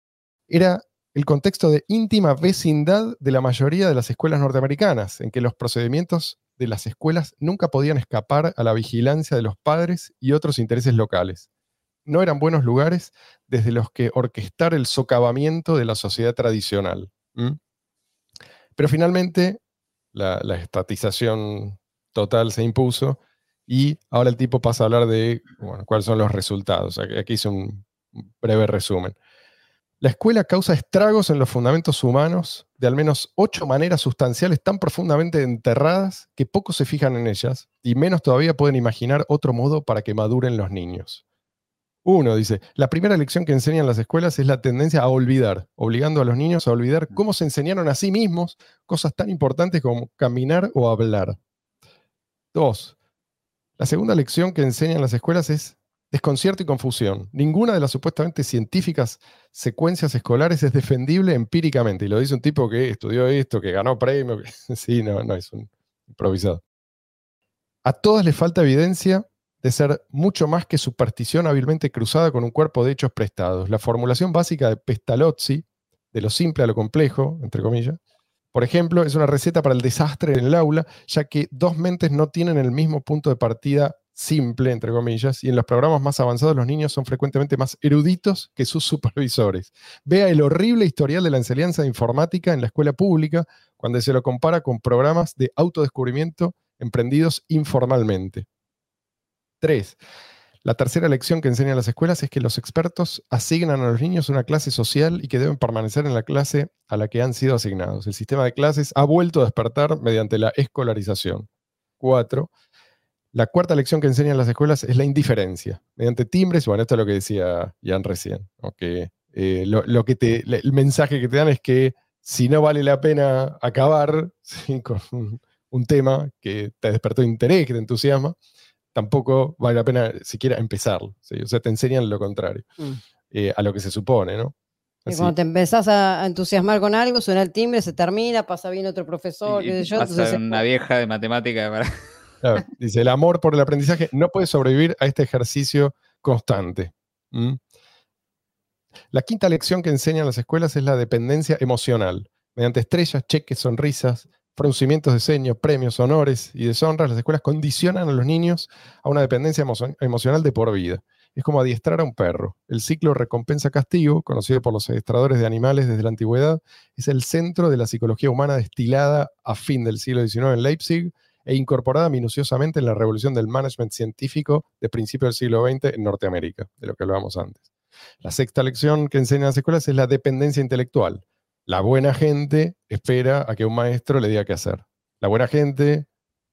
era el contexto de íntima vecindad de la mayoría de las escuelas norteamericanas, en que los procedimientos de las escuelas nunca podían escapar a la vigilancia de los padres y otros intereses locales. No eran buenos lugares desde los que orquestar el socavamiento de la sociedad tradicional. Pero finalmente la, estatización total se impuso y ahora el tipo pasa a hablar de cuáles son los resultados. Aquí hice un breve resumen. La escuela causa estragos en los fundamentos humanos de al menos ocho maneras sustanciales tan profundamente enterradas que pocos se fijan en ellas y menos todavía pueden imaginar otro modo para que maduren los niños. Uno dice, la primera lección que enseñan las escuelas es la tendencia a olvidar, obligando a los niños a olvidar cómo se enseñaron a sí mismos cosas tan importantes como caminar o hablar. Dos, la segunda lección que enseñan las escuelas es desconcierto y confusión. Ninguna de las supuestamente científicas secuencias escolares es defendible empíricamente. Y lo dice un tipo que estudió esto, que ganó premio. *laughs* sí, no, no es un improvisado. A todas les falta evidencia de ser mucho más que superstición hábilmente cruzada con un cuerpo de hechos prestados. La formulación básica de Pestalozzi, de lo simple a lo complejo, entre comillas, por ejemplo, es una receta para el desastre en el aula, ya que dos mentes no tienen el mismo punto de partida simple, entre comillas, y en los programas más avanzados los niños son frecuentemente más eruditos que sus *laughs* supervisores. Vea el horrible historial de la enseñanza de informática en la escuela pública cuando se lo compara con programas de autodescubrimiento emprendidos informalmente. Tres, la tercera lección que enseñan las escuelas es que los expertos asignan a los niños una clase social y que deben permanecer en la clase a la que han sido asignados. El sistema de clases ha vuelto a despertar mediante la escolarización. Cuatro, la cuarta lección que enseñan las escuelas es la indiferencia, mediante timbres, bueno, esto es lo que decía Jan recién, que, eh, lo, lo que te, el mensaje que te dan es que si no vale la pena acabar *laughs* ¿sí? con un, un tema que te despertó interés, que te entusiasma, tampoco vale la pena siquiera empezarlo. ¿sí? O sea, te enseñan lo contrario Mm. eh, a lo que se supone, ¿no? Así. cuando te empezás a entusiasmar con algo, suena el timbre, se termina, pasa bien otro profesor, Y- qué y sé yo. pasa entonces, una vieja de matemática para... Dice, el amor por el aprendizaje no puede sobrevivir a este ejercicio constante. ¿Mm? La quinta lección que enseñan las escuelas es la dependencia emocional. Mediante estrellas, cheques, sonrisas, fruncimientos de ceño, premios, honores y deshonras, las escuelas condicionan a los niños a una dependencia emo- emocional de por vida. Es como adiestrar a un perro. El ciclo recompensa-castigo, conocido por los adiestradores de animales desde la antigüedad, es el centro de la psicología humana destilada a fin del siglo XIX en Leipzig e incorporada minuciosamente en la revolución del management científico de principios del siglo XX en Norteamérica, de lo que hablábamos antes. La sexta lección que enseñan las escuelas es la dependencia intelectual. La buena gente espera a que un maestro le diga qué hacer. La buena gente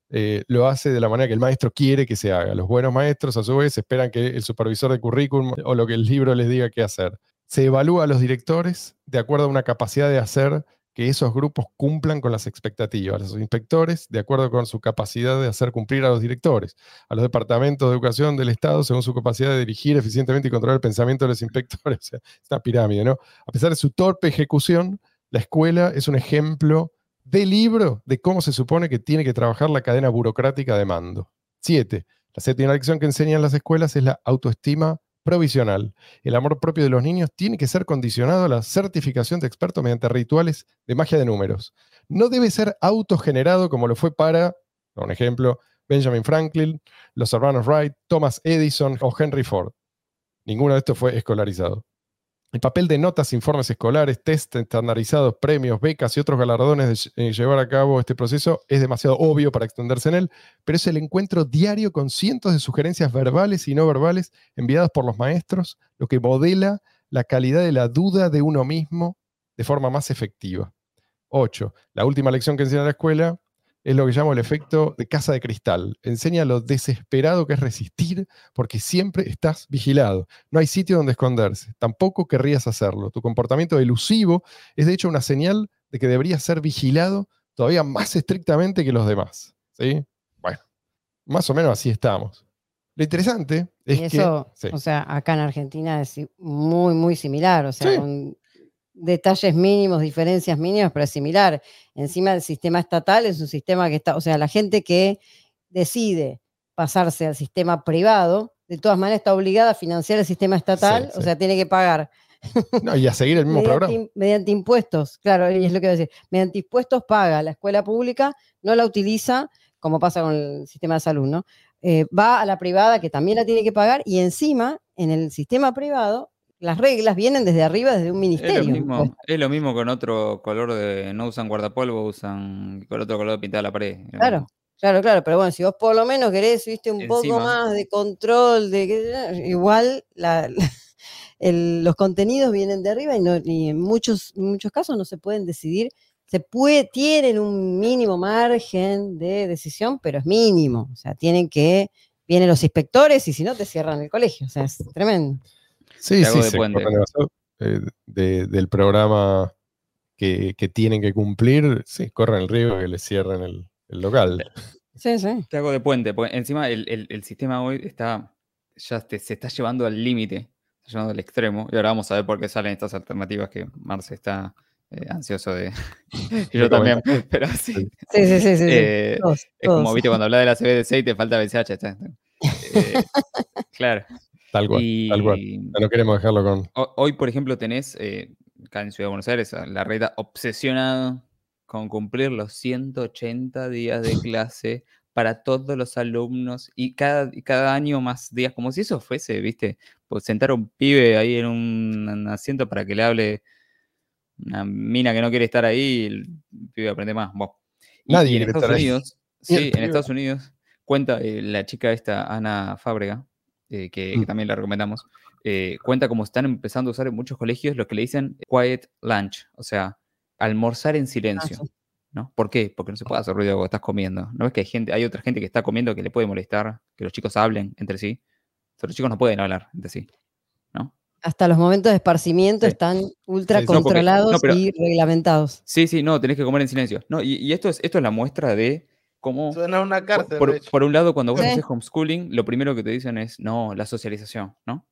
eh, lo hace de la manera que el maestro quiere que se haga. Los buenos maestros, a su vez, esperan que el supervisor de currículum o lo que el libro les diga qué hacer. Se evalúa a los directores de acuerdo a una capacidad de hacer que esos grupos cumplan con las expectativas. Los inspectores, de acuerdo con su capacidad de hacer cumplir a los directores. A los departamentos de educación del Estado, según su capacidad de dirigir eficientemente y controlar el pensamiento de los *laughs* inspectores. O sea, es pirámide, ¿no? A pesar de su torpe ejecución, la escuela es un ejemplo de libro de cómo se supone que tiene que trabajar la cadena burocrática de mando. Siete. La séptima lección que enseñan las escuelas es la autoestima provisional. El amor propio de los niños tiene que ser condicionado a la certificación de expertos mediante rituales de magia de números. No debe ser autogenerado como lo fue para, un ejemplo, Benjamin Franklin, los hermanos Wright, Thomas Edison o Henry Ford. Ninguno de estos fue escolarizado. El papel de notas, informes escolares, test estandarizados, premios, becas y otros galardones de eh, llevar a cabo este proceso es demasiado obvio para extenderse en él, pero es el encuentro diario con cientos de sugerencias verbales y no verbales enviadas por los maestros, lo que modela la calidad de la duda de uno mismo de forma más efectiva. 8. La última lección que enseña la escuela es lo que llamo el efecto de casa de cristal. Enseña lo desesperado que es resistir porque siempre estás vigilado. No hay sitio donde esconderse. Tampoco querrías hacerlo. Tu comportamiento elusivo es de hecho una señal de que deberías ser vigilado todavía más estrictamente que los demás. ¿sí? Bueno, más o menos así estamos. Lo interesante es y eso, que... sí. o sea, acá en Argentina es muy, muy similar, o sea, Sí. con detalles mínimos, diferencias mínimas, pero es similar. Encima el sistema estatal es un sistema que está, o sea, la gente que decide pasarse al sistema privado, de todas maneras está obligada a financiar el sistema estatal, Sí, o sea, tiene que pagar No, y a seguir el mismo mediante, programa. mediante impuestos, claro, y es lo que voy a decir, mediante impuestos paga la escuela pública, no la utiliza, como pasa con el sistema de salud, ¿no? Eh, va a la privada que también la tiene que pagar y encima, en el sistema privado, las reglas vienen desde arriba, desde un Es ministerio. lo, mismo, es lo mismo con otro color de. No usan guardapolvo, usan con otro color pintada la pared. Claro, claro, claro, pero bueno, si vos por lo menos querés, viste, un poco más de control, de que- igual la- la- *laughs* el- los contenidos vienen de arriba y, no, y en muchos, muchos casos no se pueden decidir, se puede, tienen un mínimo margen de decisión, pero es mínimo, o sea, tienen que vienen los inspectores y si no te cierran el colegio. O sea, es tremendo. Sí, Te hago sí, de se eh, de- del programa que, que tienen que cumplir, sí, corren el riesgo de que les cierren el, el local. Sí, sí. Te hago de puente, porque encima el, el- el sistema hoy está, ya te- se está llevando al límite, se está llevando al extremo, y ahora vamos a ver por qué salen estas alternativas que Marce está eh, ansioso de... *laughs* y yo también, *laughs* pero sí. Sí, sí, sí. sí, sí. Eh, Todos, es como, viste, cuando hablas de la CBDC y te falta BCH. está- está. Eh, *laughs* claro. Tal cual, Y tal cual. No queremos dejarlo con. ho- hoy, por ejemplo, tenés, eh, acá en Ciudad de Buenos Aires, la red obsesionada con cumplir los 180 días de *laughs* clase para todos los alumnos y cada, cada año más días, como si eso fuese, viste, pues sentar a un pibe ahí en un asiento para que le hable una mina que no quiere estar ahí y el pibe aprende más. Nadie y en Estados ahí. Unidos, sí, en. Estados Unidos, cuenta eh, la chica esta, Ana Fábrega, eh, que, que Mm. también la recomendamos, eh, cuenta cómo están empezando a usar en muchos colegios lo que le dicen quiet lunch, o sea, almorzar en silencio. Ah, sí. ¿no? ¿Por qué? Porque no se puede hacer ruido cuando estás comiendo. No es que hay gente, hay otra gente que está comiendo que le puede molestar que los chicos hablen entre sí. Pero los chicos no pueden hablar entre sí. ¿no? Hasta los momentos de esparcimiento Sí. están ultra Sí, sí. No, porque- controlados no, pero- y reglamentados. Sí, sí, no, tenés que comer en silencio. No, y, y esto, es, esto es la muestra de cómo. Suena una Por, cárcel. por- por un lado, cuando vos Sí. haces homeschooling, lo primero que te dicen es, no, la socialización, ¿no?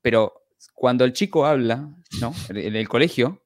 Pero cuando el chico habla, ¿no? En, el colegio,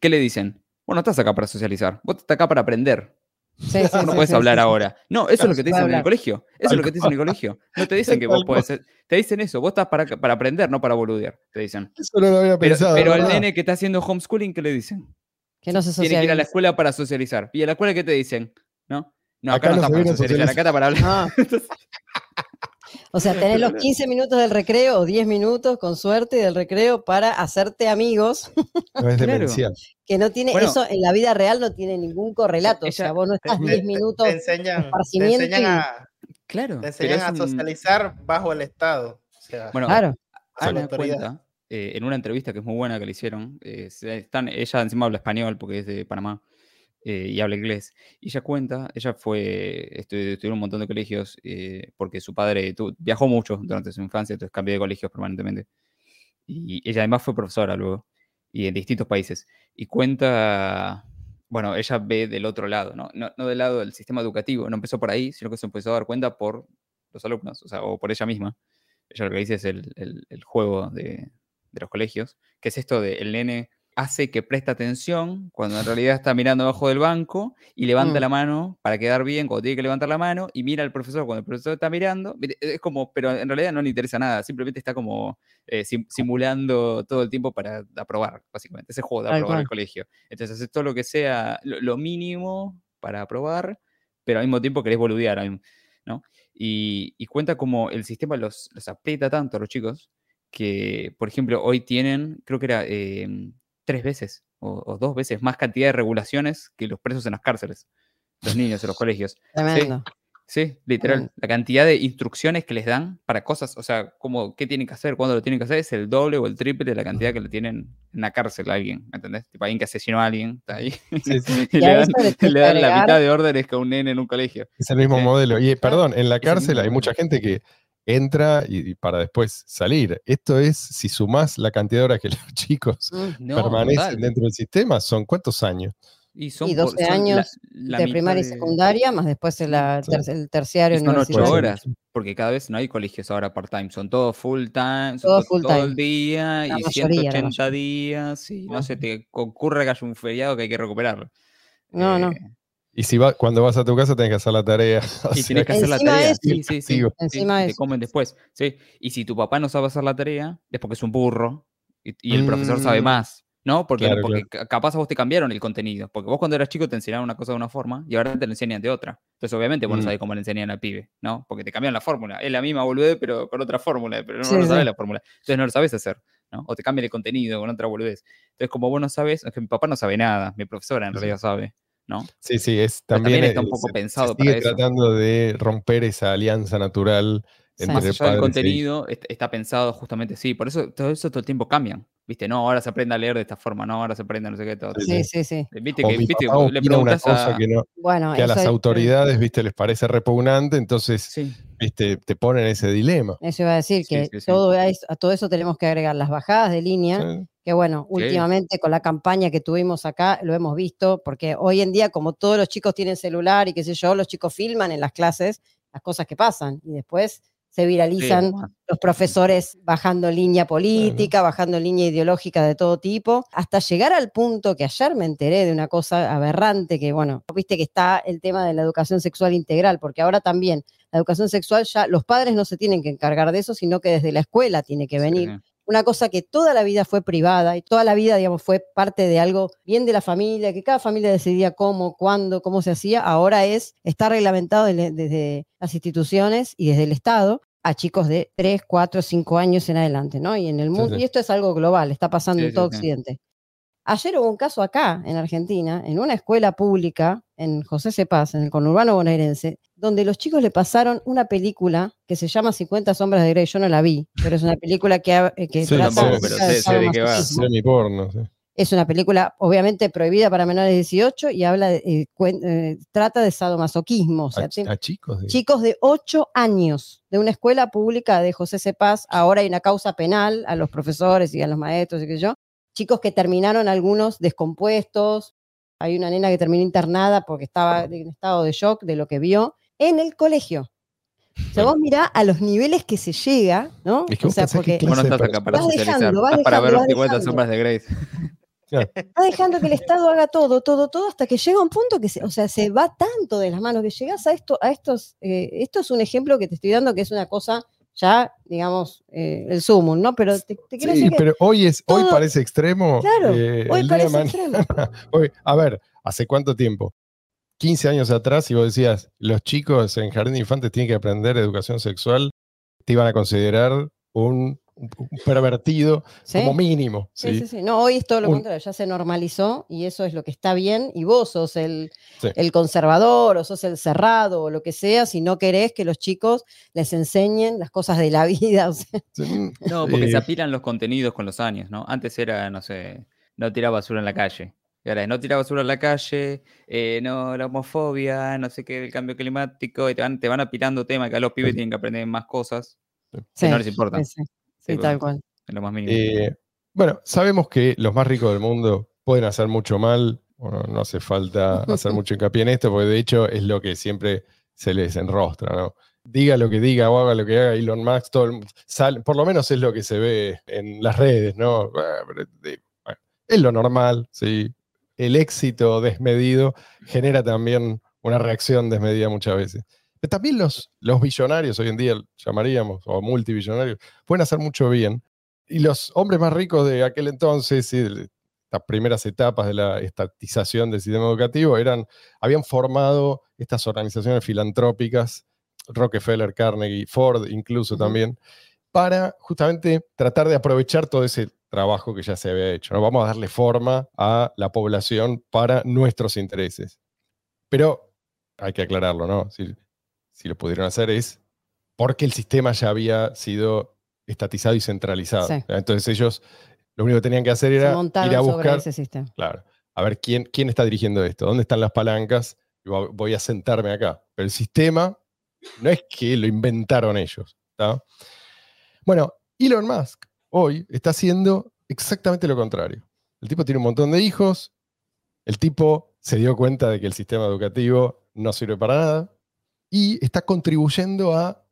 ¿qué le dicen? Vos no estás acá para socializar, vos estás acá para aprender. Sí, sí, Vos no sí, puedes sí, hablar ahora. No, eso es lo que te dicen en el colegio. Eso es lo que te dicen en el colegio. No te dicen que vos podés ser- Te dicen eso, vos estás para, para aprender, no para boludear, te dicen. Eso no lo había Pero, pensado. pero al ¿verdad? nene que está haciendo homeschooling, ¿qué le dicen? Que no se Tiene que ir a la socializa. escuela para socializar. ¿Y a la escuela qué te dicen? ¿No? No, acá, Acá no se para acá está para hablar. Ah, *laughs* o sea, tenés los 15 minutos del recreo o 10 minutos con suerte del recreo para hacerte amigos, *laughs* No es demencial. que no tiene Bueno. eso en la vida real no tiene ningún correlato. o sea, vos no estás te- 10 te- minutos. te enseñan, te enseñan a, Claro. te enseñan es a un- socializar bajo el Estado. O sea, Bueno, Claro. Ana cuenta, eh, en una entrevista que es muy buena que le hicieron, eh, están, ella encima habla español porque es de Panamá eh, y habla inglés, y ella cuenta, ella fue, estu- estudió en un montón de colegios eh, porque su padre tu- viajó mucho durante su infancia, entonces cambió de colegios permanentemente. Y ella además fue profesora luego, y en distintos países. Y cuenta, bueno, ella ve del otro lado, ¿no? No, no del lado del sistema educativo, no empezó por ahí, sino que se empezó a dar cuenta por los alumnos, o sea, o por ella misma. Ella lo que dice es el, el- el juego de, de los colegios, que es esto de el nene hace que presta atención cuando en realidad está mirando abajo del banco y levanta Mm. la mano para quedar bien cuando tiene que levantar la mano y mira al profesor cuando el profesor está mirando. Es como, pero en realidad no le interesa nada, simplemente está como eh, sim- simulando todo el tiempo para aprobar, básicamente. Ese juego de aprobar el colegio. Entonces haces todo lo que sea lo, lo mínimo para aprobar, pero al mismo tiempo querés boludear, ¿no? Y, y cuenta como el sistema los, los aprieta tanto a los chicos que, por ejemplo, hoy tienen, creo que era em, tres veces o, o dos veces más cantidad de regulaciones que los presos en las cárceles, los niños en los *laughs* colegios. Tremendo. Sí, literal. Tremendo. La cantidad de instrucciones que les dan para cosas, o sea, como qué tienen que hacer, cuándo lo tienen que hacer, es el doble o el triple de la cantidad que le tienen en la cárcel a alguien, ¿entendés? Tipo, alguien que asesinó a alguien, está ahí. Sí, sí. *laughs* y Y le dan, *laughs* le la mitad de órdenes que a un nene en un colegio. Es el mismo Sí. modelo. Y perdón, en la cárcel hay mucha gente que entra y, y para después salir. Esto es, si sumás la cantidad de horas que *laughs* los chicos. No, permanecen total. dentro del sistema, ¿son cuántos años? Y, son Y por- 12 son la- años la de primaria y secundaria, más después el, ter- el terciario Y son ocho universitario. horas, porque cada vez no hay colegios ahora part-time, son todos full-time, son Todo to- full todo time. el día La y mayoría, la 180 días, y no se te ocurre que haya un feriado que hay que recuperarlo. No, no. Y si va, cuando vas a tu casa tenés que hacer la tarea. *laughs* o Y sea, tienes que hacer la Encima tarea. eso. Sí, sí, sí. Efectivo. sí, Encima te eso. comen después. Sí. Y si tu papá no sabe hacer la tarea, es porque es un burro y, y el profesor sabe Mm. más. ¿No? Porque, Claro, porque ca- capaz a vos te cambiaron el contenido. Porque vos cuando eras chico te enseñaron una cosa de una forma y ahora te lo enseñan de otra. Entonces, obviamente, vos no Mm. sabés cómo le enseñan al pibe, ¿no? Porque te cambian la fórmula. Es la misma boludez, pero con otra fórmula. Pero no, Sí, no sí. sabés la fórmula. Entonces no lo sabes hacer, ¿no? O te cambian el contenido con otra boludez. Entonces, como vos no sabes, es que mi papá no sabe nada. Mi profesora en Sí. realidad sabe, ¿no? Sí, sí, es también, también está un eh, poco se- pensado se para sigue eso. tratando de romper esa alianza natural entre Más allá del padres e contenido, est- está pensado justamente así. Por eso todo eso todo el tiempo cambian. ¿Viste? No, ahora se aprende a leer de esta forma, no, ahora se aprende no sé qué todo. Sí, Sí, sí, sí. Viste O que, mi viste, papá vos le una preguntas cosa a... que, no, Bueno, que a las es- autoridades, viste, les parece repugnante, entonces, Sí, viste, te ponen ese dilema. Eso iba a decir Sí, que sí, sí. Todo es- a todo eso tenemos que agregar las bajadas de línea, ¿sí? Que bueno, Sí. últimamente con la campaña que tuvimos acá lo hemos visto, porque hoy en día como todos los chicos tienen celular y qué sé yo, los chicos filman en las clases las cosas que pasan y después se viralizan los profesores bajando línea política, bajando línea ideológica de todo tipo, hasta llegar al punto que ayer me enteré de una cosa aberrante, que bueno, viste que está el tema de la educación sexual integral, porque ahora también la educación sexual ya los padres no se tienen que encargar de eso, sino que desde la escuela tiene que venir. sí. Una cosa que toda la vida fue privada y toda la vida, digamos, fue parte de algo bien de la familia, que cada familia decidía cómo, cuándo, cómo se hacía, ahora es, está reglamentado desde, las instituciones y desde el Estado a chicos de 3, 4, 5 años en adelante, ¿no? Y en el mundo, sí. y esto es algo global, está pasando Sí, en todo. Occidente. Ayer hubo un caso acá, en Argentina, en una escuela pública, en José Cepaz, en el conurbano bonaerense, donde los chicos le pasaron una película que se llama 50 sombras de Grey. Yo no la vi, pero es una película que, ha- que Sí, trata tampoco, pero sé- sé de qué va. sí. Es una película obviamente prohibida para menores de 18 y habla de, eh, cuen- eh, trata de sadomasoquismo. O sea, A, tiene- a chicos. digo. chicos de 8 años de una escuela pública de José Cepaz. Ahora hay una causa penal a los profesores y a los maestros y qué sé yo. Chicos que terminaron algunos descompuestos. Hay una nena que terminó internada porque estaba en estado de shock de lo que vio en el colegio. O sea, vos mirá a los niveles que se llega, ¿no? Es que o vos sea, porque no estás acá para Vas socializar, dejando, vas estás para ver dejando, los vas 50 dejando. sombras de Grace. está *laughs* dejando que el Estado haga todo, todo, todo, hasta que llega un punto que se, o sea, se va tanto de las manos que llegas a esto, a estos, eh, esto es un ejemplo que te estoy dando que es una cosa ya, digamos, eh, el sumum, ¿no? Pero te, te quiero Sí, decir que pero hoy, es, hoy parece extremo. Claro, eh, hoy parece mañana- extremo. *laughs* hoy- a ver, ¿hace cuánto tiempo? 15 años atrás, y vos decías, los chicos en jardín de infantes tienen que aprender educación sexual, te iban a considerar un, un- un pervertido ¿sí? como mínimo. Sí, ¿sí? sí, sí. No, hoy es todo lo Un- contrario, ya se normalizó y eso es lo que está bien y vos sos el, Sí. el conservador o sos el cerrado o lo que sea si no querés que los chicos les enseñen las cosas de la *laughs* vida. o sea, Sí, No, porque se apilan los contenidos con los años, ¿no? Antes era, no sé, no tirar basura en la calle. Y ahora es no tirar basura en la calle, eh, no la homofobia, no sé qué, el cambio climático, y te van, te van apilando temas que a los pibes Sí. tienen que aprender más cosas sí, no les importan, sí, sí, tal cual. en lo más mínimo. Eh, bueno, sabemos que los más ricos del mundo pueden hacer mucho mal. Bueno, no hace falta hacer *laughs* mucho hincapié en esto, porque de hecho es lo que siempre se les enrostra, ¿no? Diga lo que diga o haga lo que haga Elon Musk, todo el sale- por lo menos es lo que se ve en las redes, ¿no? Ah, bueno, es lo normal, ¿sí? El éxito desmedido genera también una reacción desmedida muchas veces. También los, los billonarios, hoy en día llamaríamos, o multibillonarios, pueden hacer mucho bien. Y los hombres más ricos de aquel entonces, sí, de las primeras etapas de la estatización del sistema educativo, eran, habían formado estas organizaciones filantrópicas, Rockefeller, Carnegie, Ford incluso Ujú. también, para justamente tratar de aprovechar todo ese trabajo que ya se había hecho. ¿no? Vamos a darle forma a la población para nuestros intereses. Pero hay que aclararlo, ¿no? Si, si lo pudieron hacer es porque el sistema ya había sido estatizado y centralizado. Sí. Entonces ellos lo único que tenían que hacer era ir a sobre buscar, ese sistema. claro, a ver quién, quién está dirigiendo esto, dónde están las palancas, voy a sentarme acá. Pero el sistema no es que lo inventaron ellos. ¿tá? Bueno, Elon Musk hoy está haciendo exactamente lo contrario. El tipo tiene un montón de hijos, el tipo se dio cuenta de que el sistema educativo no sirve para nada y está contribuyendo a,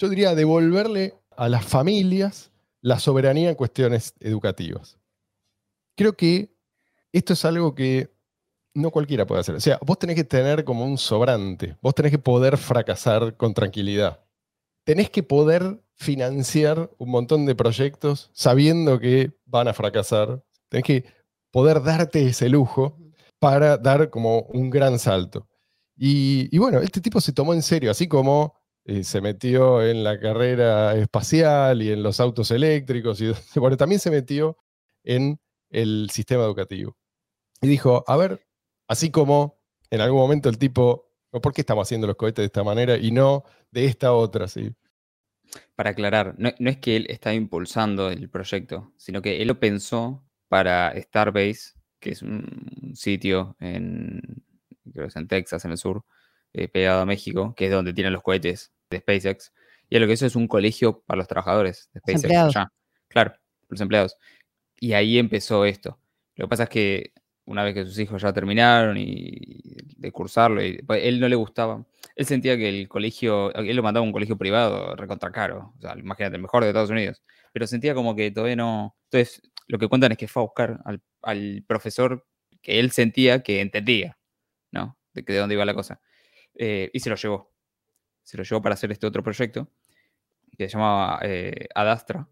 yo diría, devolverle a las familias la soberanía en cuestiones educativas. Creo que esto es algo que no cualquiera puede hacer. O sea, vos tenés que tener como un sobrante, vos tenés que poder fracasar con tranquilidad. Tenés que poder financiar un montón de proyectos sabiendo que van a fracasar. Tenés que poder darte ese lujo para dar como un gran salto. Y, bueno, este tipo se tomó en serio, así como eh, se metió en la carrera espacial y en los autos eléctricos, y *laughs* bueno, también se metió en el sistema educativo. Y dijo, a ver, así como en algún momento el tipo, ¿por qué estamos haciendo los cohetes de esta manera y no de esta otra? ¿sí? Para aclarar, no, no es que él está impulsando el proyecto, sino que él lo pensó para Starbase, que es un sitio en, creo que es en Texas, en el sur, eh, pegado a México, que es donde tienen los cohetes de SpaceX. Y lo que eso es un colegio para los trabajadores de SpaceX. empleados. allá. Claro, los empleados. Y ahí empezó esto. Lo que pasa es que una vez que sus hijos ya terminaron y de cursarlo, y, pues, él no le gustaba. Él sentía que el colegio, él lo mandaba a un colegio privado recontra caro. O sea, imagínate, el mejor de Estados Unidos. Pero sentía como que todavía no. Entonces, lo que cuentan es que fue a buscar al, al profesor que él sentía que entendía, ¿no? De, de dónde iba la cosa. Eh, y se lo llevó. Se lo llevó para hacer este otro proyecto que se llamaba eh, Adastra,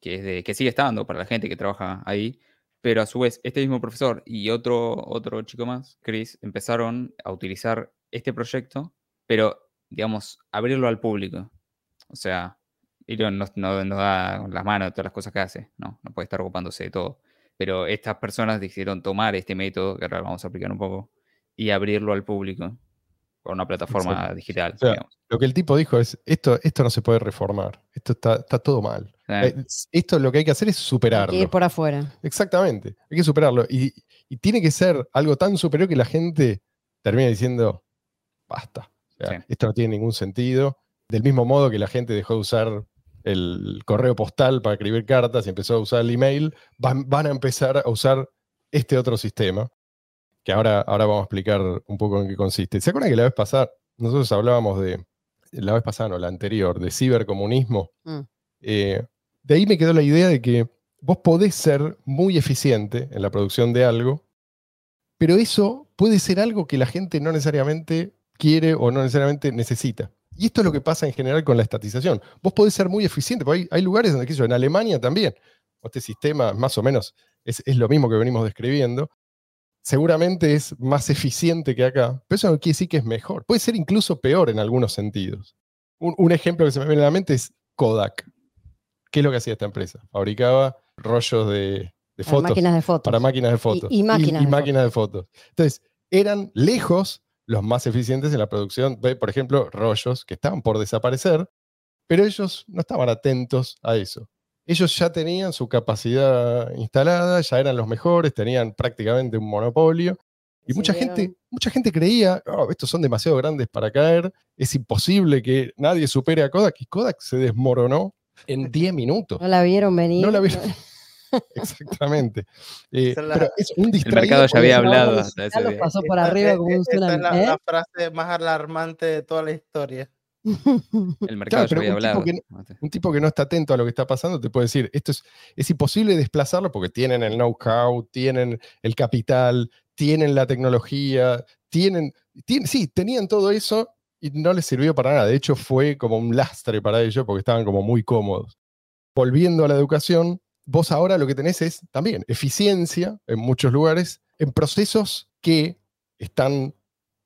que, es de, que sigue estando para la gente que trabaja ahí, pero a su vez este mismo profesor y otro, otro chico más, Chris, empezaron a utilizar este proyecto, pero, digamos, abrirlo al público. O sea, Elon no, no, no da las manos de todas las cosas que hace, no, no puede estar ocupándose de todo. Pero estas personas decidieron tomar este método, que ahora vamos a aplicar un poco, y abrirlo al público por una plataforma Exacto. digital. O sea, digamos. Lo que el tipo dijo es, esto, esto no se puede reformar, esto está, está todo mal. Eh, Esto lo que hay que hacer es Hay superarlo. que ir por afuera. Exactamente, hay que superarlo. Y, y tiene que ser algo tan superior que la gente termine diciendo, basta. O sea, Sí. Esto no tiene ningún sentido. Del mismo modo que la gente dejó de usar el correo postal para escribir cartas y empezó a usar el email, van, van a empezar a usar este otro sistema, que ahora, ahora vamos a explicar un poco en qué consiste. ¿Se acuerdan que la vez pasada, nosotros hablábamos de, la vez pasada, no, la anterior, de cibercomunismo? Mm. Eh, de ahí me quedó la idea de que vos podés ser muy eficiente en la producción de algo, pero eso puede ser algo que la gente no necesariamente quiere o no necesariamente necesita. Y esto es lo que pasa en general con la estatización. Vos podés ser muy eficiente, porque hay, hay lugares donde, en Alemania también, este sistema más o menos es, es lo mismo que venimos describiendo, seguramente es más eficiente que acá, pero eso no quiere decir que es mejor. Puede ser incluso peor en algunos sentidos. Un, un ejemplo que se me viene a la mente es Kodak. ¿Qué es lo que hacía esta empresa? Fabricaba rollos de, de Para fotos máquinas de fotos. para máquinas de fotos. y máquinas de máquinas de fotos. Entonces, eran lejos los más eficientes en la producción de, por ejemplo, rollos que estaban por desaparecer, pero ellos no estaban atentos a eso. Ellos ya tenían su capacidad instalada, ya eran los mejores, tenían prácticamente un monopolio. Y mucha gente, mucha gente creía, "Oh, estos son demasiado grandes para caer, es imposible que nadie supere a Kodak. Y Kodak se desmoronó en *laughs* 10 minutos. No la vieron venir. No la vieron. *laughs* *laughs* Exactamente. Eh, Esa es la- pero es un el mercado ya había hablado Ya lo pasó por Esta- arriba como un esta es tsunami. la, ¿eh? la frase más alarmante de toda la historia. El *laughs* mercado pero había un tipo que Un tipo que no está atento a lo que está pasando te puede decir, esto es, es imposible desplazarlo porque tienen el know-how, tienen el capital, tienen la tecnología, tienen, tienen, sí, tenían todo eso y no les sirvió para nada. De hecho, fue como un lastre para ellos porque estaban como muy cómodos. Volviendo a la educación, vos ahora lo que tenés es también eficiencia en muchos lugares, en procesos que están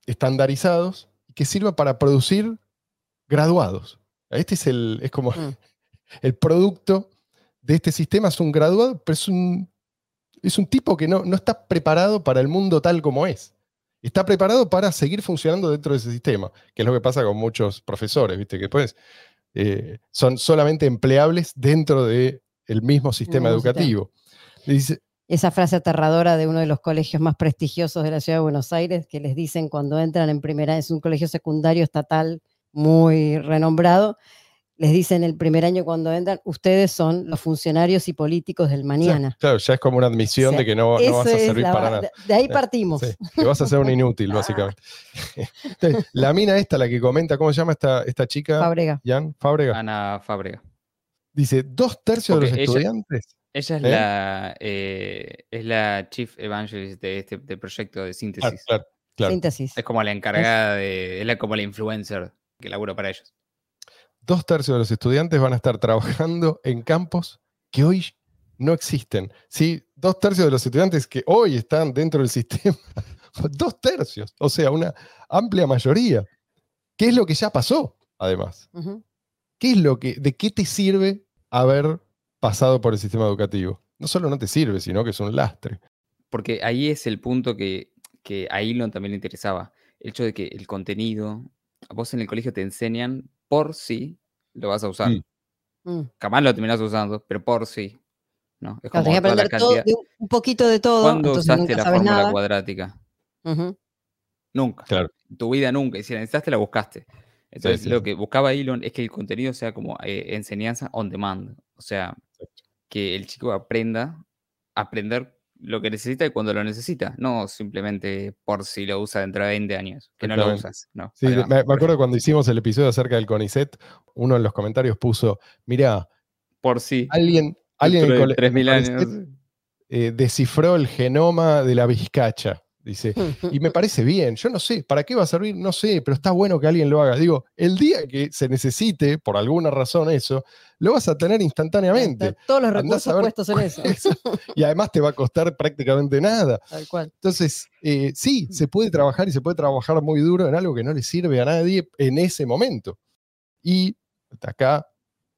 estandarizados y que sirvan para producir graduados. Este es el, es como Mm. *laughs* el producto de este sistema, es un graduado, pero es un, es un tipo que no, no está preparado para el mundo tal como es. Está preparado para seguir funcionando dentro de ese sistema, que es lo que pasa con muchos profesores, ¿viste? Que después eh, son solamente empleables dentro del mismo sistema mismo sistema. educativo. Dice, Esa frase aterradora de uno de los colegios más prestigiosos de la ciudad de Buenos Aires, que les dicen cuando entran en primera, es un colegio secundario estatal muy renombrado, les dicen el primer año cuando entran, ustedes son los funcionarios y políticos del mañana. Claro, ya es como una admisión O sea, de que no, vas a es servir la- para nada. de- ahí Sí, partimos. Sí, que vas a ser un inútil, *laughs* básicamente. Entonces, la mina esta, la que comenta, ¿cómo se llama esta, esta chica? Fábrega. Jan Fábrega. Ana Fábrega. Dice, dos tercios de los ella- estudiantes. Ella es, ¿Eh? la, eh, es la Chief Evangelist de este de proyecto de síntesis. claro, claro. Síntesis. Es como la encargada de. Es la, como la influencer que labura para ellos. Dos tercios de los estudiantes van a estar trabajando en campos que hoy no existen. ¿sí? Dos tercios de los estudiantes que hoy están dentro del *laughs* sistema. Dos tercios. O sea, una amplia mayoría. ¿Qué es lo que ya pasó, además? ¿Qué es lo que, ¿De qué te sirve haber pasado por el sistema educativo? No solo no te sirve, sino que es un lastre. Porque ahí es el punto que, que a Elon también le interesaba. El hecho de que el contenido, vos en el colegio te enseñan por sí lo vas a usar. Mm. Mm. Jamás lo terminás usando, pero por sí. ¿no? Es Claro, como tenés que toda la aprender todo, cantidad. un- poquito de todo. ¿Cuándo usaste nunca la fórmula nada. cuadrática? Nunca. Claro. En tu vida nunca. Y si la necesitaste, la buscaste. Entonces, sí, lo que buscaba Elon es que el contenido sea como eh, enseñanza on demand. O sea, que el chico aprenda a aprender lo que necesita y cuando lo necesita. No simplemente por si lo usa dentro de 20 años. Que no lo usas. No, Sí, me, acuerdo cuando hicimos el episodio acerca del CONICET, uno en los comentarios puso, mira, Por sí. alguien, alguien de cole- en el 3000 CONICET, años. eh, descifró el genoma de la vizcacha. Dice, *laughs* y me parece bien, yo no sé, ¿para qué va a servir? No sé, pero está bueno que alguien lo haga. Digo, el día que se necesite, por alguna razón eso, lo vas a tener instantáneamente. Todos los recursos puestos en eso. Eso. Y además te va a costar prácticamente nada. Tal cual. Entonces, eh, sí, se puede trabajar y se puede trabajar muy duro en algo que no le sirve a nadie en ese momento. Y hasta acá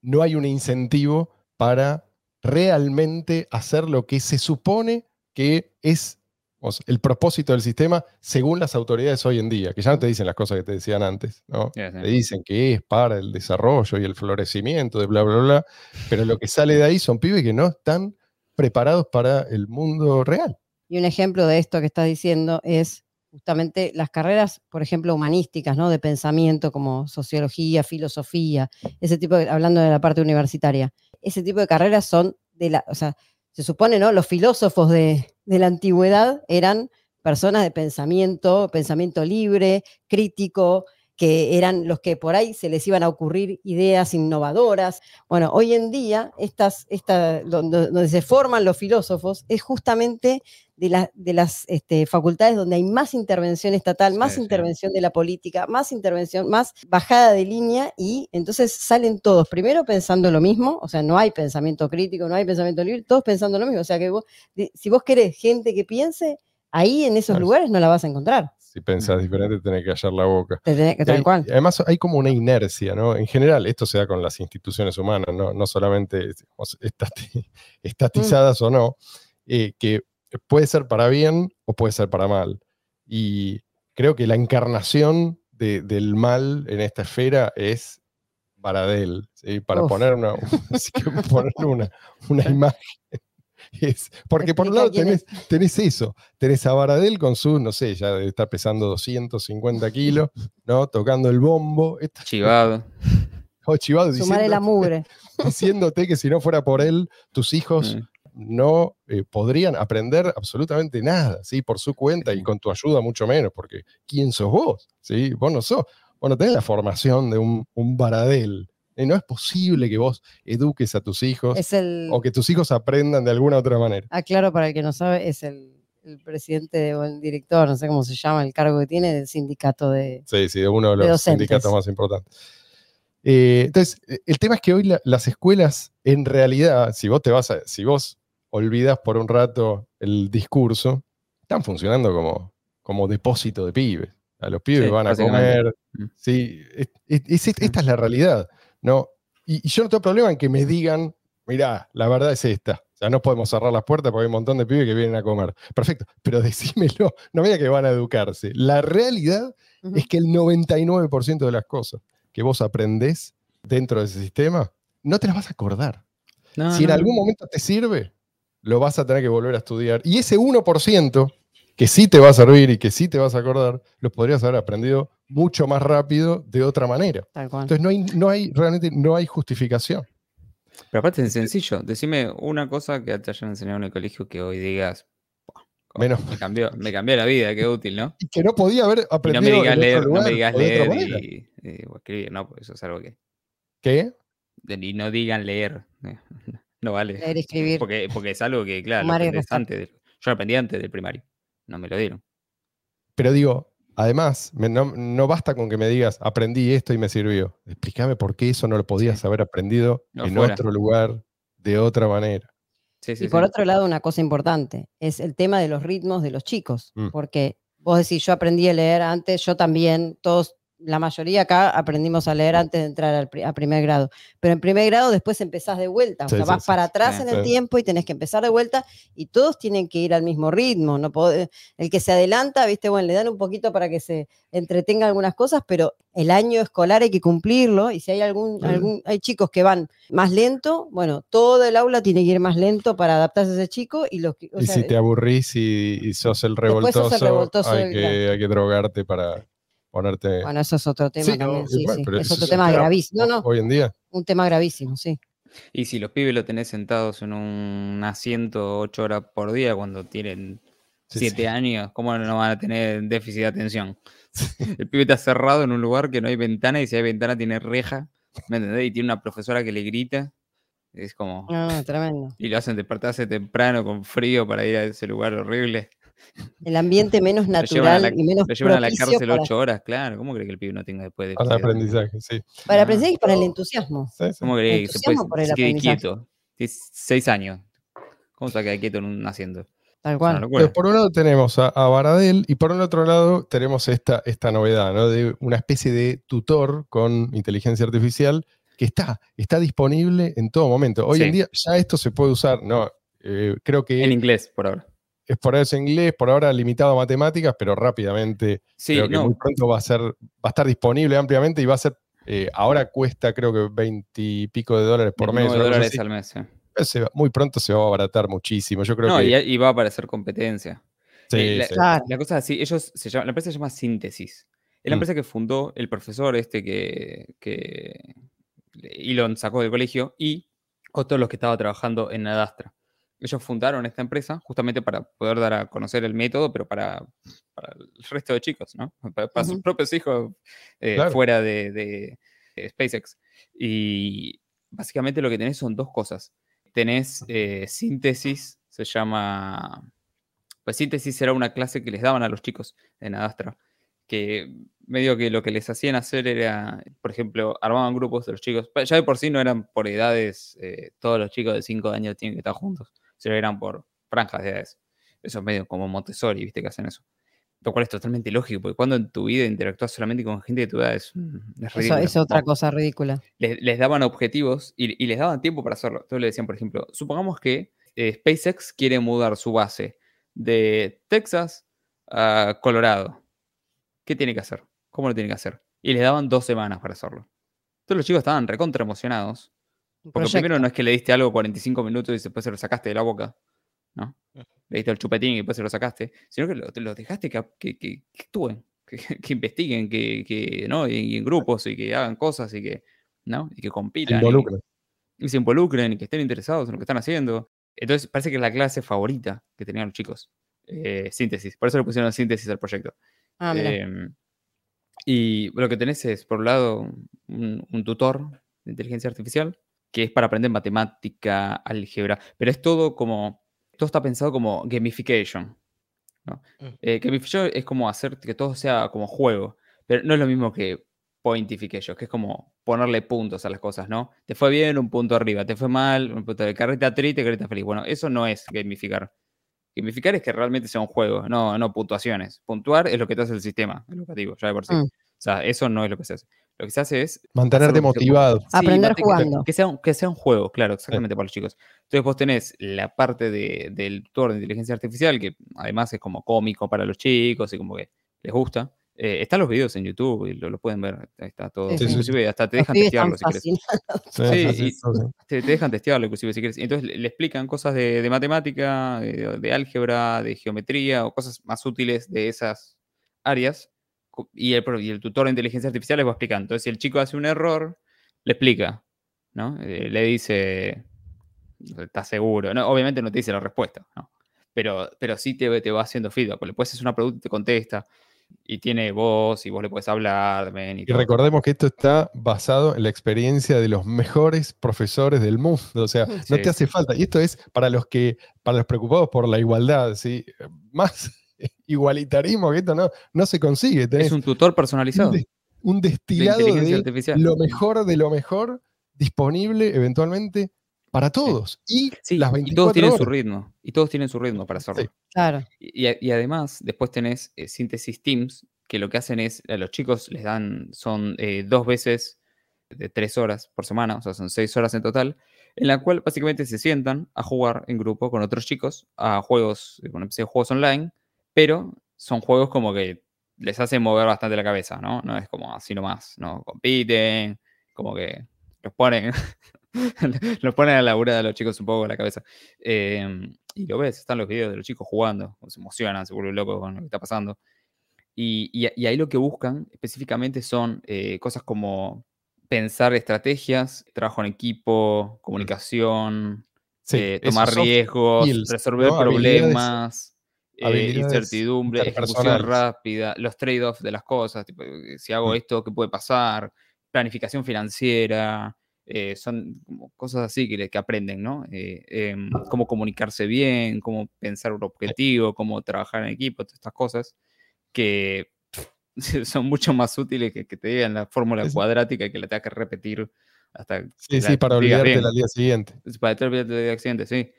no hay un incentivo para realmente hacer lo que se supone que es o sea, el propósito del sistema según las autoridades hoy en día, que ya no te dicen las cosas que te decían antes, ¿no? Te dicen que es para el desarrollo y el florecimiento de bla, bla, bla, pero lo que sale de ahí son pibes que no están preparados para el mundo real. Y un ejemplo de esto que estás diciendo es justamente las carreras, por ejemplo, humanísticas, ¿no? De pensamiento como sociología, filosofía, ese tipo de, hablando de la parte universitaria. Ese tipo de carreras son de la, o sea, se supone, ¿no? Los filósofos de, de la antigüedad eran personas de pensamiento, pensamiento libre, crítico, que eran los que por ahí se les iban a ocurrir ideas innovadoras. Bueno, hoy en día, estas, esta, donde, donde se forman los filósofos es justamente de, la- de las este, facultades donde hay más intervención estatal, más Sí, sí. intervención de la política, más intervención, más bajada de línea y entonces salen todos primero pensando lo mismo, o sea, no hay pensamiento crítico, no hay pensamiento libre, todos pensando lo mismo, o sea que vos, si vos querés gente que piense, ahí en esos lugares no la vas a encontrar. Si pensás diferente, tenés que hallar la boca. Te tenés que tal hay- cual. y además hay como una inercia, ¿no? En general, esto se da con las instituciones humanas, no, no solamente estati- *laughs* estatizadas o no, eh, que puede ser para bien o puede ser para mal. Y creo que la encarnación de- del mal en esta esfera es Baradel, ¿sí? Para Uf. poner una, *laughs* poner una, una *laughs* imagen. Es- porque por un lado tenés, tenés eso, tenés a Baradel con su, no sé, ya debe estar pesando 250 kilos, ¿no? Tocando el bombo, está *laughs* Chivado. todo chivado Sumaré la diciendo- mugre. diciéndote que si no fuera por él, tus hijos Mm. No eh, podrían aprender absolutamente nada, ¿sí? Por su cuenta y con tu ayuda mucho menos, porque ¿quién sos vos? ¿Sí? Vos no sos, vos no tenés la formación de un, un Baradel. Y no es posible que vos eduques a tus hijos el, o que tus hijos aprendan de alguna otra manera. aclaro para el que no sabe, es el, el presidente de- o el director, no sé cómo se llama, el cargo que tiene del sindicato de... Sí, sí, de uno de los sindicatos más importantes. Eh, entonces, el tema es que hoy la- las escuelas, en realidad, si vos te vas a, si vos olvidas por un rato el discurso, están funcionando como, como depósito de pibes. A los pibes Sí, van a comer. Mm. Sí, es- es- es- esta es la realidad. ¿no? Y, y yo no tengo problema en que me digan, mirá, la verdad es esta. O sea, no podemos cerrar las puertas porque hay un montón de pibes que vienen a comer. Perfecto, pero decímelo, no me diga que van a educarse. La realidad es que el 99% de las cosas que vos aprendés dentro de ese sistema, no te las vas a acordar. No, si en no, algún no. momento te sirve, lo vas a tener que volver a estudiar. Y ese 1% que sí te va a servir y que sí te vas a acordar, lo podrías haber aprendido mucho más rápido de otra manera. Tal cual. Entonces no hay, no hay realmente no hay justificación. Pero aparte es sencillo. Decime una cosa que te hayan enseñado en el colegio que hoy digas. "Buah, Menos- Me cambió, me cambió la vida, qué útil, ¿no? Y que no podía haber Y no aprendido me digas leer, no me digas leer y, y- o escribir, no, pues eso es algo que. ¿Qué? Y no digan leer. No vale. Leer y escribir. Porque, porque es algo que, claro, antes. del- yo lo aprendí antes del primario. No me lo dieron. Pero digo, además, me- no, no basta con que me digas, aprendí esto y me sirvió. Explícame por qué eso no lo podías Sí. haber aprendido No, en fuera. otro lugar, de otra manera. Sí, sí, Y por sí. otro lado, una cosa importante es el tema de los ritmos de los chicos, Mm. porque vos decís, yo aprendí a leer antes, yo también, todos la mayoría acá aprendimos a leer antes de entrar al pri- a primer grado. Pero en primer grado después empezás de vuelta. O Sí, sea, sí, vas sí, para atrás en el tiempo y tenés que empezar de vuelta y todos tienen que ir al mismo ritmo. No podés- el que se adelanta, viste, bueno, le dan un poquito para que se entretenga algunas cosas, pero el año escolar hay que cumplirlo y si hay algún, algún hay chicos que van más lento, bueno, todo el aula tiene que ir más lento para adaptarse a ese chico y los que, o Y sea, si te aburrís y, y sos el Después sos revoltoso, el revoltoso hay, que, hay que drogarte para ponerte. bueno, eso es otro tema Sí, también, no, sí, sí. pero Es otro tema un tema- gravísimo. No, no, Hoy en día. un tema gravísimo, sí. Y si los pibes lo tenés sentados en un asiento ocho horas por día cuando tienen Sí, siete sí. años, ¿cómo no van a tener déficit de atención? *laughs* El pibe está cerrado en un lugar que no hay ventana y si hay ventana tiene reja, ¿me entendés? Y tiene una profesora que le grita. Es como... No, no, tremendo. Y lo hacen despertarse temprano con frío para ir a ese lugar horrible. *laughs* El ambiente menos natural la, y menos lo llevan a la cárcel para, ocho horas, claro. ¿Cómo cree que el pibe no tenga después de Para el aprendizaje, sí. para el Ah. aprendizaje y para el entusiasmo. Sí, sí. ¿Cómo cree que se, puede, entusiasmo por el se quede quieto? Seis años. ¿Cómo se va a quedar quieto en un asiento? Tal cual. Pero por un lado tenemos a, a Baradel y por el otro lado tenemos esta, esta novedad, ¿no? De una especie de tutor con inteligencia artificial que está, está disponible en todo momento. Hoy en día ya esto se puede usar, ¿no? Eh, creo que En inglés, por ahora. Es por eso inglés, por ahora limitado a matemáticas, pero rápidamente Sí, creo que no, muy pronto va a ser, va a estar disponible ampliamente y va a ser, eh, ahora cuesta creo que 20 y pico de dólares por mes. 29 una cosa dólares así. al mes. sí. Va- muy pronto se va a abaratar muchísimo. Yo creo No, que y, y va a aparecer competencia. sí, Eh, la, sí. La cosa es así, ellos se llaman, la empresa se llama Síntesis. Es la Mm. empresa que fundó el profesor este que, que Elon sacó del colegio y otros los que estaba trabajando en Adastra. Ellos fundaron esta empresa justamente para poder dar a conocer el método, pero para, para el resto de chicos, ¿no? *laughs* Para, para sus propios hijos eh, Claro. fuera de, de, SpaceX. Y básicamente lo que tenés son dos cosas. Tenés eh, síntesis, se llama... Pues síntesis era una clase que les daban a los chicos en Adastra, que medio que lo que les hacían hacer era, por ejemplo, armaban grupos de los chicos, pa- ya de por sí no eran por edades, eh, todos los chicos de 5 años tienen que estar juntos, sino eran por franjas de edades. Eso es medio como Montessori, viste que hacen eso. Lo cual es totalmente lógico, porque cuando en tu vida interactúas solamente con gente de tu edad es, mm, es Eso ridículo. es otra cosa ridícula. les, les daban objetivos y, y les daban tiempo para hacerlo. Entonces le decían, por ejemplo, supongamos que eh, SpaceX quiere mudar su base de Texas a Colorado. ¿Qué tiene que hacer? ¿Cómo lo tiene que hacer? Y les daban dos semanas para hacerlo. Entonces los chicos estaban recontra emocionados. Porque primero proyecto. no es que le diste algo 45 minutos y después se lo sacaste de la boca. ¿no? Le diste el chupetín y después se lo sacaste. Sino que lo- los dejaste que, que- que- que actúen, *laughs* que, que investiguen, que, que, ¿no? Y, y en grupos y que hagan cosas y que, ¿no? y que compilan. y- y se involucren y que estén interesados en lo que están haciendo. Entonces, parece que es la clase favorita que tenían los chicos. eh, síntesis. Por eso le pusieron síntesis al proyecto. Ah, mira. Em, y lo que tenés es, por un lado, un, un tutor de inteligencia artificial que es para aprender matemática, álgebra, pero es todo como, todo está pensado como gamification. ¿no? Mm. Eh, gamification es como hacer que todo sea como juego, pero no es lo mismo que pointification, que es como ponerle puntos a las cosas, ¿no? Te fue bien, un punto arriba, te fue mal, un punto de carreta triste, carreta feliz. Bueno, eso no es gamificar. Gamificar es que realmente sea un juego, no, no puntuaciones. Puntuar es lo que te hace el sistema educativo, ya de por sí. Mm. O sea, eso no es lo que se hace. Lo que se hace es Mantenerte motivado. Aprender jugando. Que sea, un, que sea un juego, claro, exactamente para los chicos. Entonces vos tenés la parte de- del tutor de inteligencia artificial, que además es como cómico para los chicos y como que les gusta. Eh, están los videos en YouTube y lo, lo pueden ver. Ahí está todo. Sí, sí. Inclusive hasta te dejan testearlo si quieres. *laughs* Sí. Te, te dejan testearlo inclusive si quieres. Entonces le, le explican cosas de, de matemática, de, de álgebra, de geometría o cosas más útiles de esas áreas. Y el, y el tutor de inteligencia artificial les va explicando. Entonces si el chico hace un error, le explica. ¿no? Eh, le dice, ¿estás seguro? No, obviamente no te dice la respuesta, ¿no? pero, pero sí te, te va haciendo feedback. Le puedes hacer una pregunta y te contesta. Y tiene voz y vos le puedes hablar. men, y Y recordemos que esto está basado en la experiencia de los mejores profesores del mundo. O sea, *laughs* no Sí. te hace falta. Y esto es para los que, para los preocupados por la igualdad, ¿sí? Más *laughs* igualitarismo que esto no, no se consigue. Tenés es un tutor un, personalizado. un de destilado inteligencia de artificial. lo mejor de lo mejor disponible eventualmente para todos. Y Sí, las y 24 todos tienen su ritmo. Y todos tienen su ritmo para hacerlo. Sí. Claro. Y, y y además, después tenés eh, Síntesis Teams, que lo que hacen es, a los chicos les dan, son eh, dos veces de tres horas por semana, o sea, son seis horas en total, en la cual básicamente se sientan a jugar en grupo con otros chicos a juegos, con especie de juegos online, pero son juegos como que les hacen mover bastante la cabeza, ¿no? No es como así nomás, ¿no? Compiten, como que los ponen, *laughs* los ponen a laburar a los chicos un poco la cabeza. Em, y lo ves, están los videos de los chicos jugando, se emocionan, se vuelven locos con lo que está pasando. Y, y- y ahí lo que buscan específicamente son eh, cosas como pensar estrategias, trabajo en equipo, comunicación, Sí, eh, tomar riesgos, skills, resolver ¿no? Problemas, eh, incertidumbre, ejecución rápida, los trade-offs de las cosas, tipo, eh, si hago Mm. esto, ¿qué puede pasar? Planificación financiera, eh, son cosas así que, que aprenden, ¿no? Eh, em, cómo comunicarse bien, cómo pensar un objetivo, cómo trabajar en equipo, todas estas cosas que pff, *laughs* son mucho más útiles que que te digan la fórmula Es- cuadrática y que la tengas que repetir hasta Sí, sí, para olvidarte al día siguiente. Para olvidarte de accidentes, sí.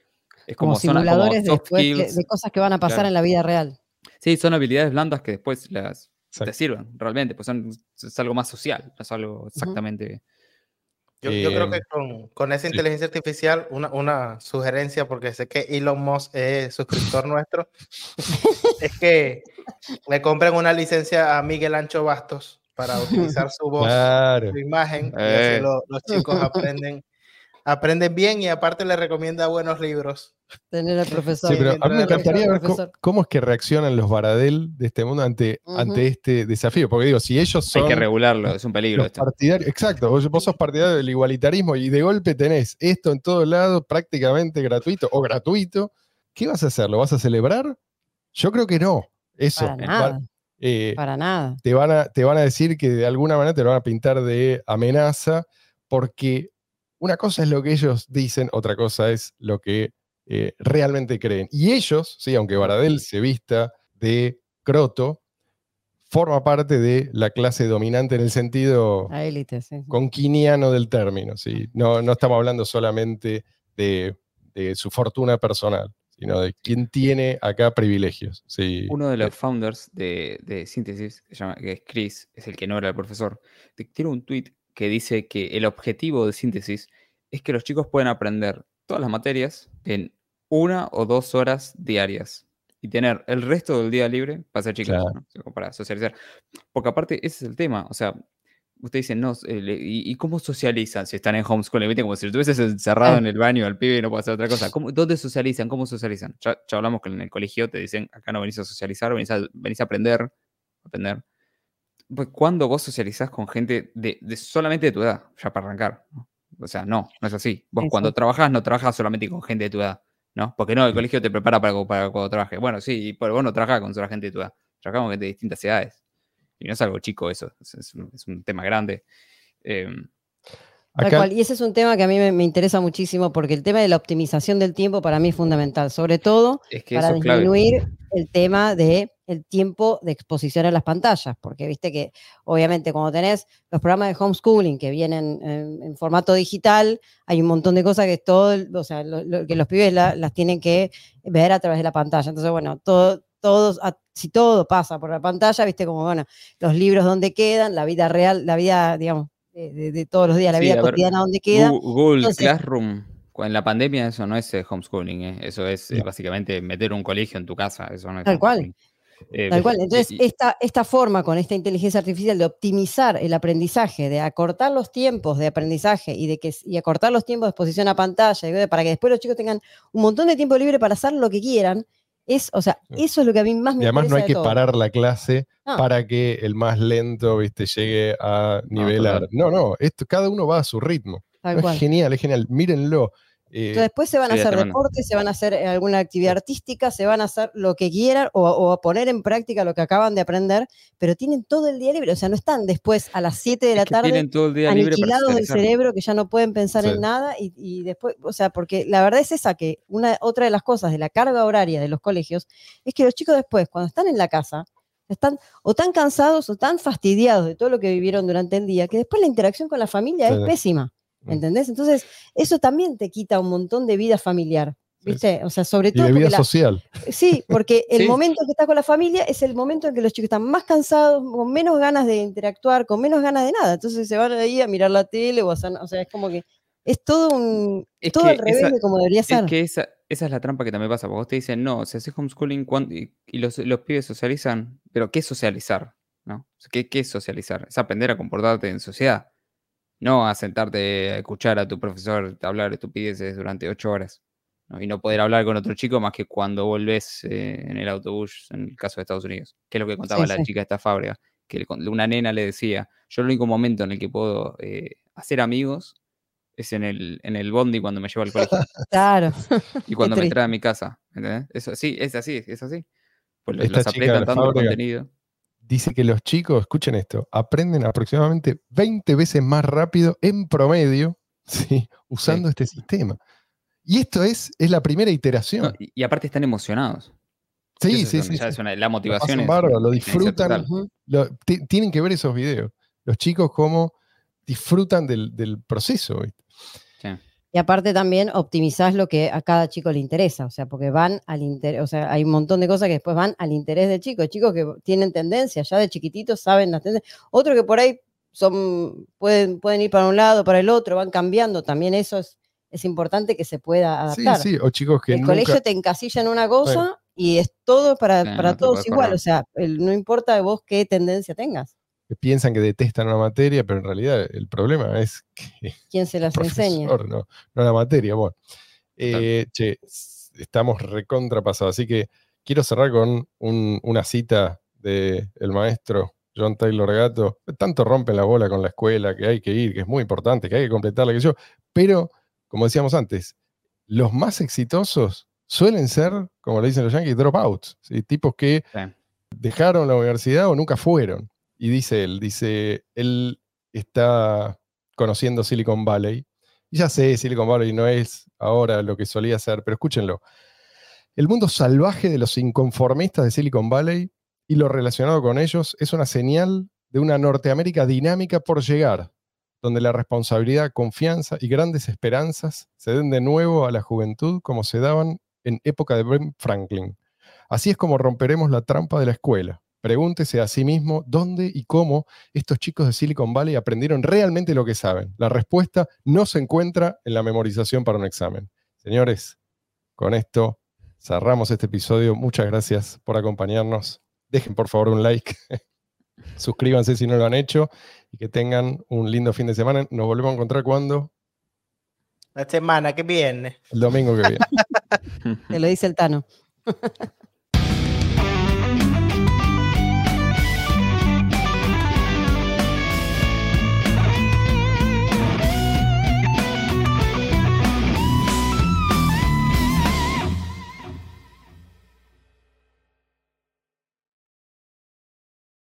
Es Como, como, son como simuladores después que- skills. de cosas que van a pasar claro. en la vida real. Sí, son habilidades blandas que después las te sirven realmente, pues son, es algo más social, no es algo exactamente. Yo, yo creo que Eh, con, con esa sí. inteligencia artificial, una, una sugerencia, porque sé que Elon Musk es suscriptor *laughs* nuestro, es que le compren una licencia a Miguel Ancho Bastos para utilizar su voz, Claro. su imagen, y Eh. así lo- los chicos aprenden, aprenden bien y aparte le recomienda buenos libros. Tener al profesor. Sí, pero a mí me encantaría ver cómo, es que reaccionan los Baradel de este mundo ante, ante este desafío. Porque digo, si ellos Hay son que regularlo, es un peligro esto. partidarios, exacto, vos, vos sos partidario del igualitarismo y de golpe tenés esto en todos lados prácticamente gratuito o gratuito, ¿qué vas a hacer? ¿Lo vas a celebrar? Yo creo que no. Eso. Para nada. eh, Para nada. te, van a, te van a decir que de alguna manera te lo van a pintar de amenaza, porque una cosa es lo que ellos dicen, otra cosa es lo que eh, realmente creen. Y ellos, sí, aunque Baradel se vista de croto, forma parte de la clase dominante en el sentido La élite, sí. sí. conquiniano del término. ¿sí? No, no estamos hablando solamente de, de su fortuna personal, sino de quién tiene acá privilegios. ¿sí? Uno de Eh, los founders de, de Síntesis, que, llama- que es Chris, es el que no era el profesor, tiene un tweet que dice que el objetivo de Síntesis es que los chicos puedan aprender todas las materias en una o dos horas diarias y tener el resto del día libre para ser chicos, Claro. ¿no? Para socializar. Porque aparte, ese es el tema, o sea, ustedes dicen, no, eh, le- ¿y, y cómo socializan si están en homeschooling? ¿Viste? Como si estuvieses encerrado Ah. en el baño al pibe y no puede hacer otra cosa. *laughs* ¿Cómo- ¿Dónde socializan? ¿Cómo socializan? Ya, ya hablamos que en el colegio te dicen, acá no venís a socializar, venís a, venís a aprender. aprender. Pues, ¿Cuándo vos socializás con gente de, de solamente de tu edad? Ya para arrancar. ¿no? O sea, no, no es así. Vos cuando trabajás no trabajás solamente con gente de tu edad, ¿no? Porque no, el colegio te prepara para, cu- para cuando trabajes. Bueno, sí, pero vos no trabajás con sola gente de tu edad. Trabajás con gente de distintas edades. Y no es algo chico eso, es, es un, es un tema grande. Em, acá- cual. Y ese es un tema que a mí me, me interesa muchísimo porque el tema de la optimización del tiempo para mí es fundamental, sobre todo es que para clave. disminuir el tema de el tiempo de exposición a las pantallas, porque viste que obviamente cuando tenés los programas de homeschooling que vienen en, en formato digital, hay un montón de cosas que todo, o sea, lo- lo- que los pibes la- las tienen que ver a través de la pantalla. Entonces, bueno, todo, todos, si todo pasa por la pantalla, viste como, bueno, los libros donde quedan, la vida real, la vida, digamos, de, de- de todos los días, la Sí, vida a ver, cotidiana donde queda. Google Entonces- Classroom, en la pandemia eso no es eh, homeschooling, eh, eso es eh, No. básicamente meter un colegio en tu casa, eso no es Tal cual. Eh, Tal cual. Entonces, y- esta, esta forma con esta inteligencia artificial de optimizar el aprendizaje, de acortar los tiempos de aprendizaje y de que y acortar los tiempos de exposición a pantalla, para que después los chicos tengan un montón de tiempo libre para hacer lo que quieran, es, o sea, eso es lo que a mí más me Y además no hay que todo. parar la clase para que el más lento ¿viste? llegue a nivelar. No, no, esto, cada uno va a su ritmo. Tal No, cual. es genial, es genial. Mírenlo. Eh, Entonces, después se van a es hacer deportes, se van a hacer eh, alguna actividad artística, se van a hacer lo que quieran o, o a poner en práctica lo que acaban de aprender, pero tienen todo el día libre, o sea, no están después a las 7 de es la que tarde tienen todo el día libre aniquilados del socializar. cerebro que ya no pueden pensar Sí. en nada y, y después, o sea, porque la verdad es esa que una otra de las cosas de la carga horaria de los colegios es que los chicos después, cuando están en la casa, están o tan cansados o tan fastidiados de todo lo que vivieron durante el día que después la interacción con la familia Sí. es pésima. ¿Entendés? Entonces, eso también te quita un montón de vida familiar. ¿viste? O sea, sobre Y todo de porque vida la- social. Sí, porque el *laughs* Sí. momento que estás con la familia es el momento en que los chicos están más cansados, con menos ganas de interactuar, con menos ganas de nada. Entonces se van ahí a mirar la tele o a hacer, o sea, es como que es todo un Es todo al revés esa- de como debería Es ser. que esa, esa es la trampa que también pasa, porque vos te dicen, no, si haces homeschooling ¿cuán- y, y los, los pibes socializan, pero ¿qué es socializar? ¿No? ¿Qué, ¿Qué es socializar? Es aprender a comportarte en sociedad, no a sentarte a escuchar a tu profesor hablar estupideces durante ocho horas ¿no? y no poder hablar con otro chico más que cuando volvés eh, en el autobús, en el caso de Estados Unidos, que es lo que contaba la sí. chica de esta fábrica, que una nena le decía, yo el único momento en el que puedo eh, hacer amigos es en el, en el bondi cuando me lleva al colegio. *laughs* Claro. Y cuando me trae a mi casa, ¿entendés? Eso sí, es así, es así. Pues los, aprietan tanto el fábrica contenido. Dice que los chicos, escuchen esto, aprenden aproximadamente 20 veces más rápido en promedio *laughs* ¿sí? usando este sistema. Y esto es, es la primera iteración. No, y, y aparte están emocionados. sí, eso sí, es sí. una- la Lo motivación pasan es bárbaro, lo disfrutan. Lo- tienen que ver esos videos. Los chicos cómo disfrutan del, del proceso. ¿viste? Sí. Y aparte también optimizás lo que a cada chico le interesa, o sea, porque van al interés, o sea, hay un montón de cosas que después van al interés del chico, chicos que tienen tendencia, ya de chiquititos saben las tendencias, otros que por ahí son, pueden, pueden ir para un lado, para el otro, van cambiando, también eso es, es importante que se pueda Sí, adaptar. sí, o chicos que el nunca... colegio te encasilla en una cosa y es todo para, Sí, para no todos igual, o sea, el- no importa de vos qué tendencia tengas, que piensan que detestan una materia, pero en realidad el problema es que quién se las enseña. no, no la materia. Bueno, Eh, che, estamos recontrapasados, así que quiero cerrar con un- una cita del maestro John Taylor Gatto. Tanto rompen la bola con la escuela, que hay que ir, que es muy importante, que hay que completarla, que yo. Pero, como decíamos antes, los más exitosos suelen ser, como le dicen los yankees, dropouts, ¿sí? tipos que Sí. dejaron la universidad o nunca fueron. Y dice él, dice, él está conociendo Silicon Valley. Y ya sé, Silicon Valley no es ahora lo que solía ser, pero escúchenlo. El mundo salvaje de los inconformistas de Silicon Valley y lo relacionado con ellos es una señal de una Norteamérica dinámica por llegar, donde la responsabilidad, confianza y grandes esperanzas se den de nuevo a la juventud como se daban en época de Ben Franklin. Así es como romperemos la trampa de la escuela. Pregúntese a sí mismo dónde y cómo estos chicos de Silicon Valley aprendieron realmente lo que saben. La respuesta no se encuentra en la memorización para un examen. Señores, con esto cerramos este episodio. Muchas gracias por acompañarnos. Dejen por favor un like. *laughs* Suscríbanse si no lo han hecho y que tengan un lindo fin de semana. Nos volvemos a encontrar cuando? La semana que viene. El domingo que viene. *laughs* Te lo dice el Tano. *laughs*